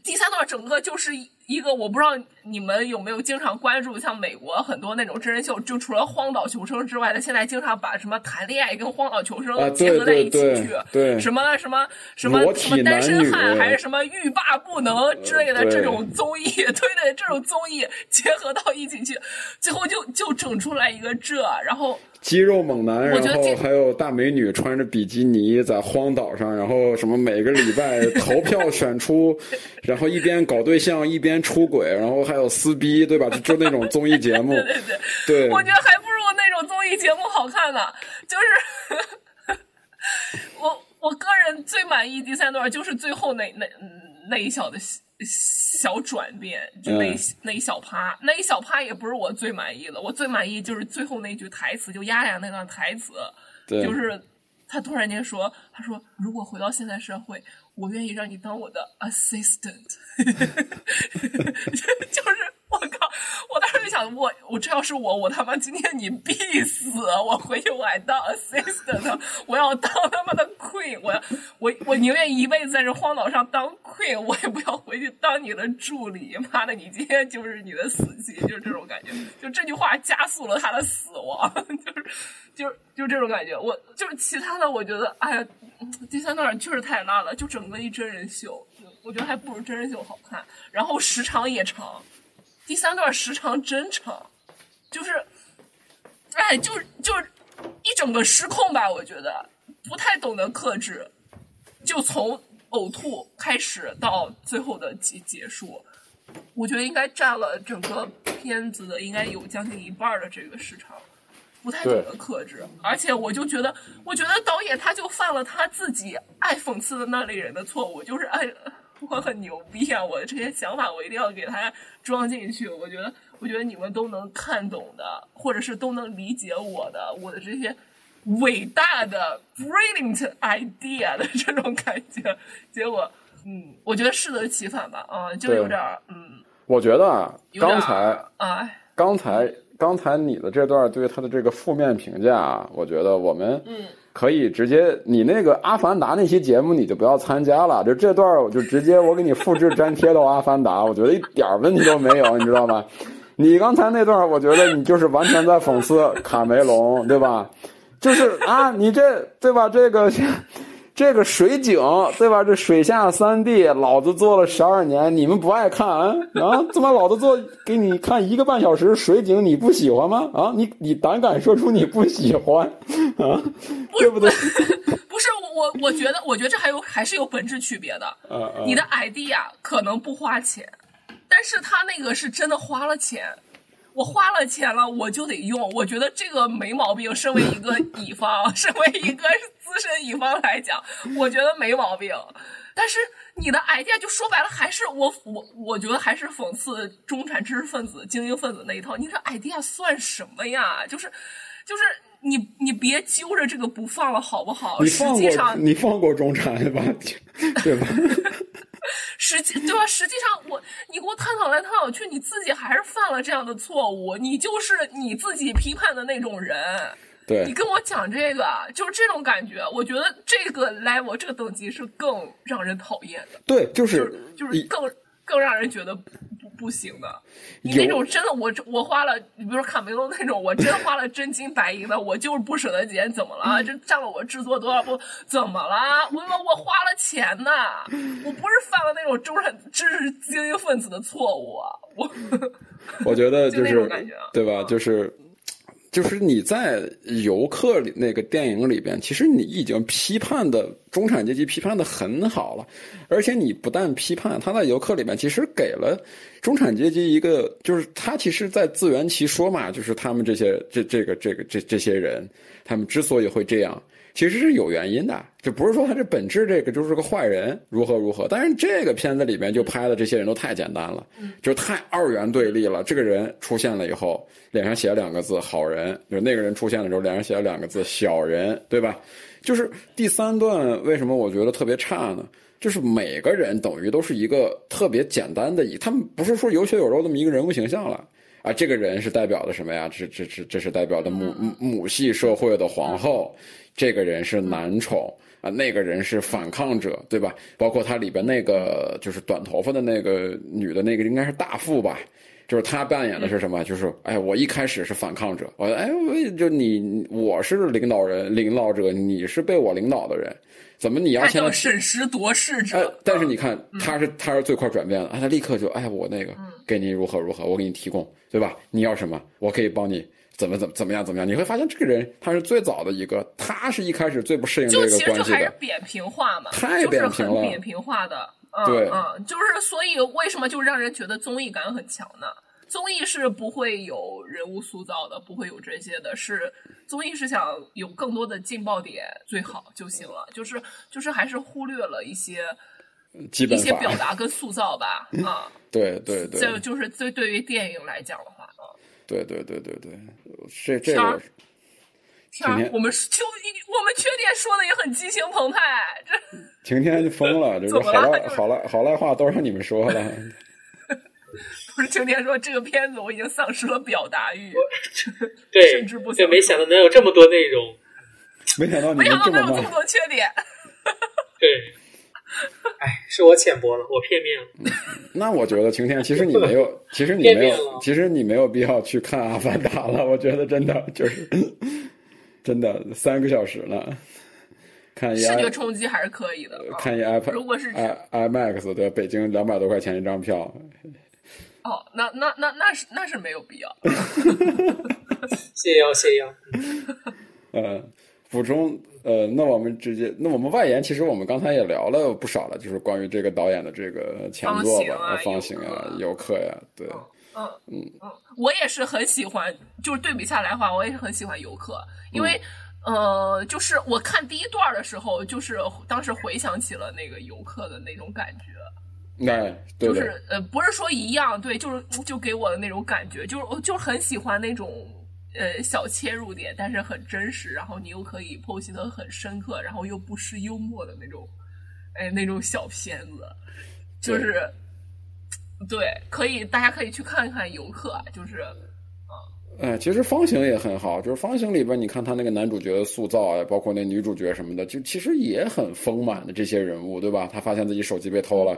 第三段整个就是一个我不知道你们有没有经常关注，像美国很多那种真人秀，就除了荒岛求生之外的，现在经常把什么谈恋爱跟荒岛求生结合在一起去，对什么什么什么什么单身汉还是什么欲罢不能之类的这种综艺，对对，这种综艺结合到一起去，最后就就整出来一个这，然后。肌肉猛男，然后还有大美女穿着比基尼在荒岛上，然后什么每个礼拜投票选出，然后一边搞对象一边出轨，然后还有撕逼，对吧？就就那种综艺节目，*laughs* 对对对，对，我觉得还不如那种综艺节目好看呢。就是 *laughs* 我我个人最满意第三段，就是最后那那那一小的。小转变，就那那一小趴，那一小趴也不是我最满意的。我最满意就是最后那句台词，就丫丫那段台词，就是他突然间说：“他说如果回到现在社会，我愿意让你当我的 assistant。*laughs* ” *laughs* 就是。我靠！我当时就想，我我这要是我，我他妈今天你必死！我回去我还当 assistant，我要当他妈的 queen，我要我我宁愿一辈子在这荒岛上当 queen，我也不要回去当你的助理。妈的，你今天就是你的死期，就是这种感觉。就这句话加速了他的死亡，就是就是就这种感觉。我就是其他的，我觉得哎呀，第三段确实太烂了，就整个一真人秀，我觉得还不如真人秀好看，然后时长也长。第三段时长真长，就是，哎，就就一整个失控吧，我觉得不太懂得克制，就从呕吐开始到最后的结结束，我觉得应该占了整个片子的应该有将近一半的这个时长，不太懂得克制，而且我就觉得，我觉得导演他就犯了他自己爱讽刺的那类人的错误，就是爱。我很牛逼啊！我的这些想法，我一定要给他装进去。我觉得，我觉得你们都能看懂的，或者是都能理解我的，我的这些伟大的 brilliant idea 的这种感觉。结果，嗯，我觉得适得其反吧。啊，就有点，嗯。我觉得刚才，哎，刚才刚才你的这段对他的这个负面评价，我觉得我们嗯可以直接，你那个《阿凡达》那期节目你就不要参加了，就这段我就直接我给你复制粘贴到《阿凡达》，我觉得一点问题都没有，你知道吗？你刚才那段，我觉得你就是完全在讽刺卡梅隆，对吧？就是啊，你这对吧？这个这个水井对吧？这水下三 D，老子做了十二年，你们不爱看啊？啊怎么老子做给你看一个半小时水井，你不喜欢吗？啊，你你胆敢说出你不喜欢啊？*laughs* 对不对？不 *laughs* 是我，我觉得，我觉得这还有还是有本质区别的。啊啊你的 idea 可能不花钱，但是他那个是真的花了钱。我花了钱了，我就得用。我觉得这个没毛病。身为一个乙方，*laughs* 身为一个资深乙方来讲，我觉得没毛病。但是你的 idea 就说白了，还是我我我觉得还是讽刺中产知识分子、精英分子那一套。你这 idea 算什么呀？就是就是你你别揪着这个不放了，好不好？你放过实际上你放过中产吧，对吧？*laughs* 实际对吧？实际上我你给我探讨来探讨去，你自己还是犯了这样的错误，你就是你自己批判的那种人。对你跟我讲这个，就是这种感觉。我觉得这个 level 这个等级是更让人讨厌的，对，就就是就是更更让人觉得不行的。你那种真的，我我花了，你比如说卡梅隆那种，我真花了真金白银的，我就是不舍得剪，怎么了？这占了我制作多少部？怎么了？我我花了钱呢，我不是犯了那种中产知识精英分子的错误啊，我我觉得 *laughs* 就是对吧？就是就是你在游客里那个电影里边，其实你已经批判的中产阶级批判的很好了，而且你不但批判，他在游客里面其实给了中产阶级一个，就是他其实，在自圆其说嘛，就是他们这些这这个这个这这些人，他们之所以会这样。其实是有原因的，就不是说他这本质这个就是个坏人如何如何，但是这个片子里面就拍的这些人都太简单了，就太二元对立了。这个人出现了以后，脸上写了两个字“好人”，就那个人出现的时候，脸上写了两个字“小人”，对吧？就是第三段为什么我觉得特别差呢？就是每个人等于都是一个特别简单的一，他们不是说有血有肉这么一个人物形象了。啊，这个人是代表的什么呀？这这这这是代表的母母母系社会的皇后，这个人是男宠啊，那个人是反抗者，对吧？包括他里边那个就是短头发的那个女的，那个应该是大副吧？就是他扮演的是什么？就是哎，我一开始是反抗者，我哎，我就你我是领导人领导者，你是被我领导的人，怎么你要还现在叫审时度势哎者。，但是你看，他是他是最快转变的，啊，他立刻就哎，我那个嗯给你如何如何，我给你提供，对吧？你要什么，我可以帮你怎么怎么怎么样怎么样。你会发现这个人他是最早的一个，他是一开始最不适应这就其实就个关系的，还是扁平化嘛，太就是扁平了很扁平化的。嗯、对嗯，就是所以为什么就让人觉得综艺感很强呢？综艺是不会有人物塑造的，不会有这些的，是综艺是想有更多的劲爆点最好就行了，就是就是还是忽略了一些基本一些表，达跟塑造吧，*laughs* 啊，对对对这就是对对于电影来讲的话，啊，对对对对对，这这个天儿我们就我们缺点说的也很激情澎湃，这。晴天就疯了，*laughs* 这怎个好赖好赖好赖话都让你们说了，*laughs* 晴天说这个片子我已经丧失了表达欲，对甚至不对，想没想到能有这么多内容。*laughs* 没想到你没们这么慢想到能有这么。多缺点。对，哎，是我浅薄了，我片面了。那我觉得晴天，其实你没有，*laughs* 其实你没有，其实你没有必要去看《阿凡达》了。我觉得真的就是，*laughs* 真的三个小时呢，看一视觉冲击还是可以的。啊看一 iPad，如果是 i iMax 对，北京两百多块钱一张票，哦，那那那那是那是没有必要。谢 *laughs* 邀谢邀，*laughs* 呃，补充呃，那我们直接，那我们外延，其实我们刚才也聊了不少了，就是关于这个导演的这个前作吧，呃方方形啊形啊、游客呀，对，嗯嗯嗯，我也是很喜欢，就是对比下来的话，我也是很喜欢游客，因为。呃，就是我看第一段的时候，就是当时回想起了那个游客的那种感觉，哎，对，就是呃，不是说一样，对，就是就给我的那种感觉，就是我就很喜欢那种呃小切入点，但是很真实，然后你又可以剖析的很深刻，然后又不失幽默的那种，哎，那种小片子，就是对，可以大家可以去看一看游客，就是哎，其实方形也很好，就是方形里边，你看他那个男主角的塑造啊，包括那女主角什么的，就其实也很丰满的这些人物，对吧？他发现自己手机被偷了，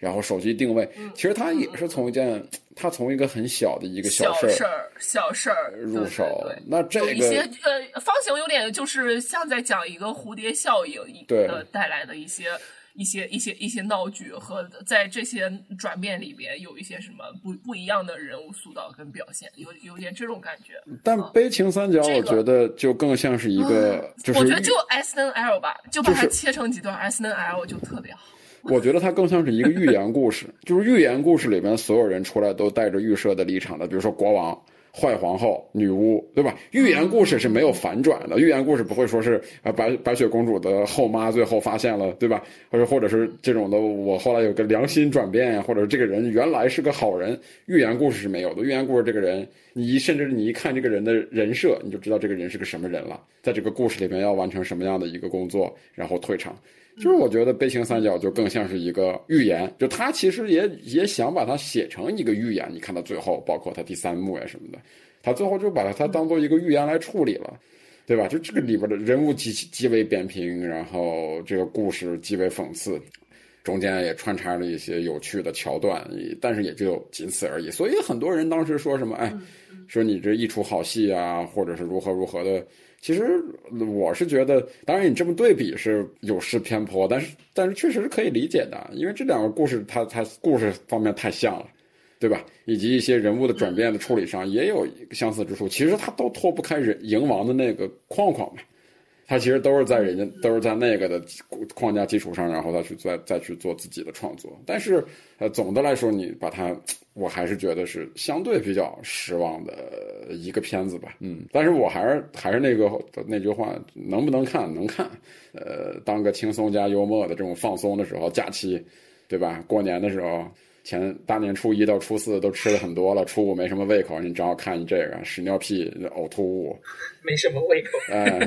然后手机定位，其实它也是从一件，它从一个很小的一个小事儿、小事儿入手。对对那这个有一些呃，方形有点就是像在讲一个蝴蝶效应对的带来的一些。一些一些一些闹剧和在这些转变里边有一些什么不不一样的人物塑造跟表现，有有点这种感觉。但悲情三角，我觉得就更像是一个，就是我觉得就 S N L 吧，就把它切成几段 S N L 就特别好。我觉得它更像是一个寓言故事，就是寓言故事里面所有人出来都带着预设的立场的，比如说国王、坏皇后、女巫，对吧？寓言故事是没有反转的，寓言故事不会说是啊白白雪公主的后妈最后发现了，对吧？或者或者是这种的，我后来有个良心转变呀，或者这个人原来是个好人，寓言故事是没有的。寓言故事这个人，你一甚至你一看这个人的人设，你就知道这个人是个什么人了，在这个故事里面要完成什么样的一个工作，然后退场。就是我觉得悲情三角就更像是一个寓言，就他其实也也想把它写成一个寓言。你看到最后，包括他第三幕呀什么的，他最后就把它当做一个寓言来处理了，对吧？就这个里边的人物极极为扁平，然后这个故事极为讽刺，中间也穿插了一些有趣的桥段，但是也就仅此而已。所以很多人当时说什么，哎，说你这一出好戏啊，或者是如何如何的。其实我是觉得，当然你这么对比是有失偏颇，但是但是确实是可以理解的，因为这两个故事它它故事方面太像了，对吧？以及一些人物的转变的处理上也有相似之处。其实它都脱不开人赢王的那个框框嘛，它其实都是在人家都是在那个的框架基础上，然后再去再再去做自己的创作。但是呃，总的来说，你把它。我还是觉得是相对比较失望的一个片子吧，嗯，但是我还是还是那个那句话，能不能看能看，呃，当个轻松加幽默的这种放松的时候，假期，对吧？过年的时候，前大年初一到初四都吃了很多了，初五没什么胃口，你正好看你这个屎尿屁呕吐物，*laughs* 没什么胃口，哎，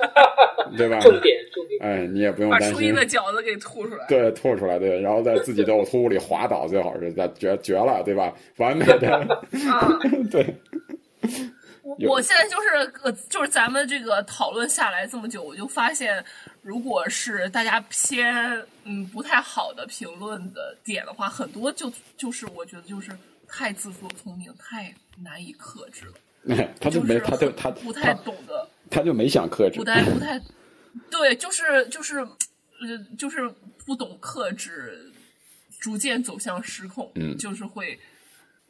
*laughs* 对吧？重点重点，哎，你也不用担心初一的饺子给吐出来。对，吐出来，对，然后在自己的呕吐物里滑倒，最好是在绝绝了，对吧？完美的，啊，*laughs* 对，我我现在就是呃，就是咱们这个讨论下来这么久，我就发现，如果是大家偏嗯不太好的评论的点的话，很多就就是我觉得就是太自作聪明，太难以克制了。*laughs* 他就没，他就他不太懂得，他就没想克制不，太不 *laughs* 太，对，就是就是呃，就是不懂克制，逐渐走向失控，嗯就是会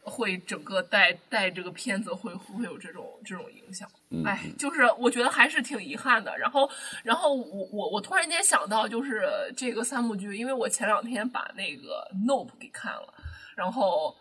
会整个带带这个片子会会有这种这种影响。嗯哎，就是我觉得还是挺遗憾的。然后，然后我我我突然间想到，就是这个三部剧，因为我前两天把那个《Nope》给看了，然后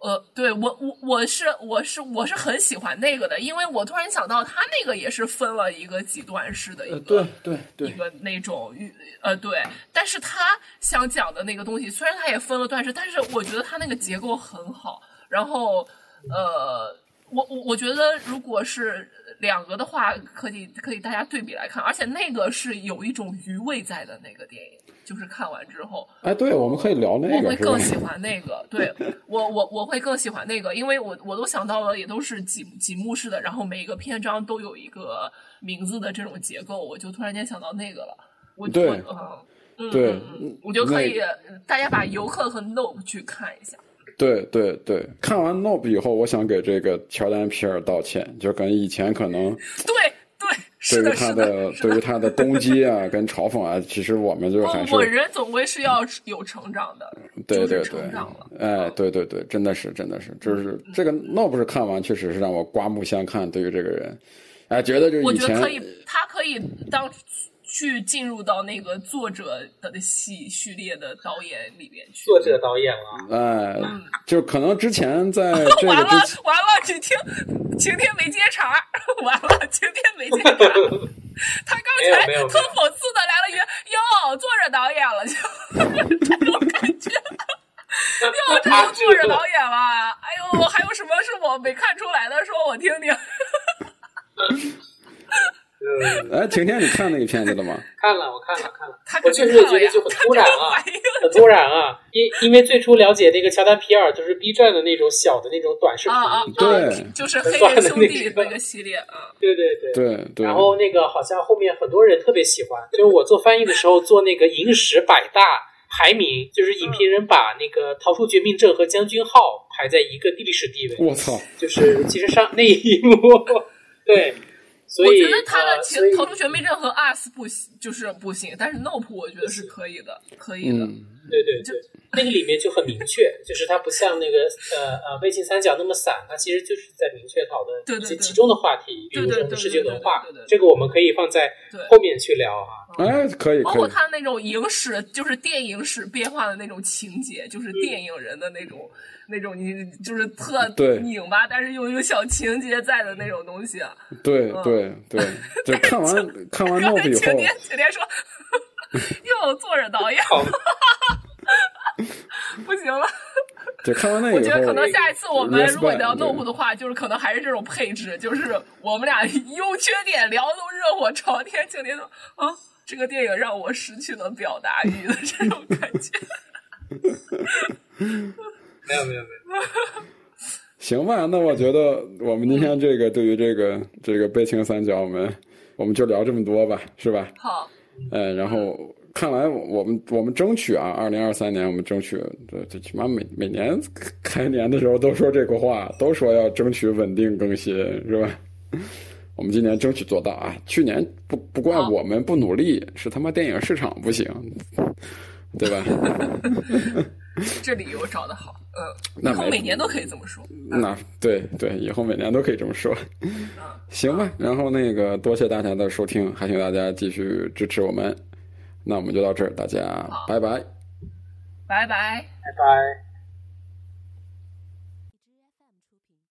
我呃，对我我我是我是我是很喜欢那个的，因为我突然想到，他那个也是分了一个几段式的一个、对对对一个那种语呃对，但是他想讲的那个东西，虽然他也分了段式，但是我觉得他那个结构很好。然后呃，我我我觉得如果是两个的话，可以可以大家对比来看，而且那个是有一种余味在的那个电影，就是看完之后，哎，对，我们可以聊那个我会更？喜欢那个，对我我我会更喜欢那个，因为我我都想到了，也都是几几幕式的，然后每一个篇章都有一个名字的这种结构，我就突然间想到那个了。我对我嗯嗯对嗯嗯我就可以大家把游客和 Nope 去看一下。对对对，看完《Nope》以后，我想给这个乔丹皮尔道歉，就跟以前可能 *laughs* 对对，是的，对于他是的，是 *laughs* 对于他的攻击啊跟嘲讽啊，其实我们就还是 *laughs* 我人总归是要有成长的，对对对。哎，对对对，真的是真的是，就是这个《Nope》是看完确实是让我刮目相看，对于这个人，哎，觉得就是以前我觉得可以，他可以当去进入到那个作者的戏序列的导演里面去。作者导演了，哎，就可能之前在 *laughs* 这完了完了，只听晴天没接茬儿，完了晴天没接茬儿。他刚才特讽刺的来了一句：“哟，作者导演了，就 *laughs* 这种感觉。”哟，这都作者导演了，哎呦，还有什么是我没看出来的？说我听听。*laughs* 嗯，哎，晴天，你看那个片子了吗？*laughs* 看了，我看了，看了，我确实觉得就，很突然啊很突然啊，因因为最初了解那个乔丹皮尔就是 B 站的那种小的那种短视频，啊啊对啊！就是黑人兄弟那个系列啊，对对对。对对，然后那个好像后面很多人特别喜欢，就是我做翻译的时候做那个影史百大排名，就是影评人把那个《逃出绝命镇》和《将军号》排在一个历史地位，我操，就是其实上那一幕，*laughs* 对，所以我觉得他的逃出绝命镇》和《US》不行，就是不行，但是《Nope》我觉得是可以的，可以的。嗯，对对对，那个里面就很明确，就是它不像那个呃呃微信三角那么散，它其实就是在明确讨论对对对一些集中的话题，比如对对对说世界文化对对对对对，这个我们可以放在后面去聊啊。哎，可以包括可以，他那种影史，就是电影史变化的那种情节，就是电影人的那种、那种你就是特对拧巴，但是又有小情节在的那种东西啊。对对对，*laughs* 就看完看完然后 Nope 以后晴天，，晴天说 *laughs* 又有作者导演，好，*laughs* 不行了。*laughs* 就看完那以后我觉得可，能下一次我们如果聊对 Nope 的话，就是可能还是这种配置，就是我们俩优缺点聊的都热火朝天。晴天说啊，这个电影让我失去了表达欲的这种感觉。没有没有没有，*laughs* 行吧，那我觉得我们今天这个对于这个这个悲情三角，我们我们就聊这么多吧，是吧？好，嗯，然后看来我们我们争取啊，二零二三年我们争取，这这起码每每年开年的时候都说这个话，都说要争取稳定更新，是吧？*laughs* 我们今年争取做到啊！去年不不怪我们不努力，是他妈电影市场不行，对吧？*laughs* 这理由找的好，呃，那以后每年都可以这么说。那对对，以后每年都可以这么说，行吧。然后那个多谢大家的收听，还请大家继续支持我们。那我们就到这儿，大家拜拜。拜拜。拜拜。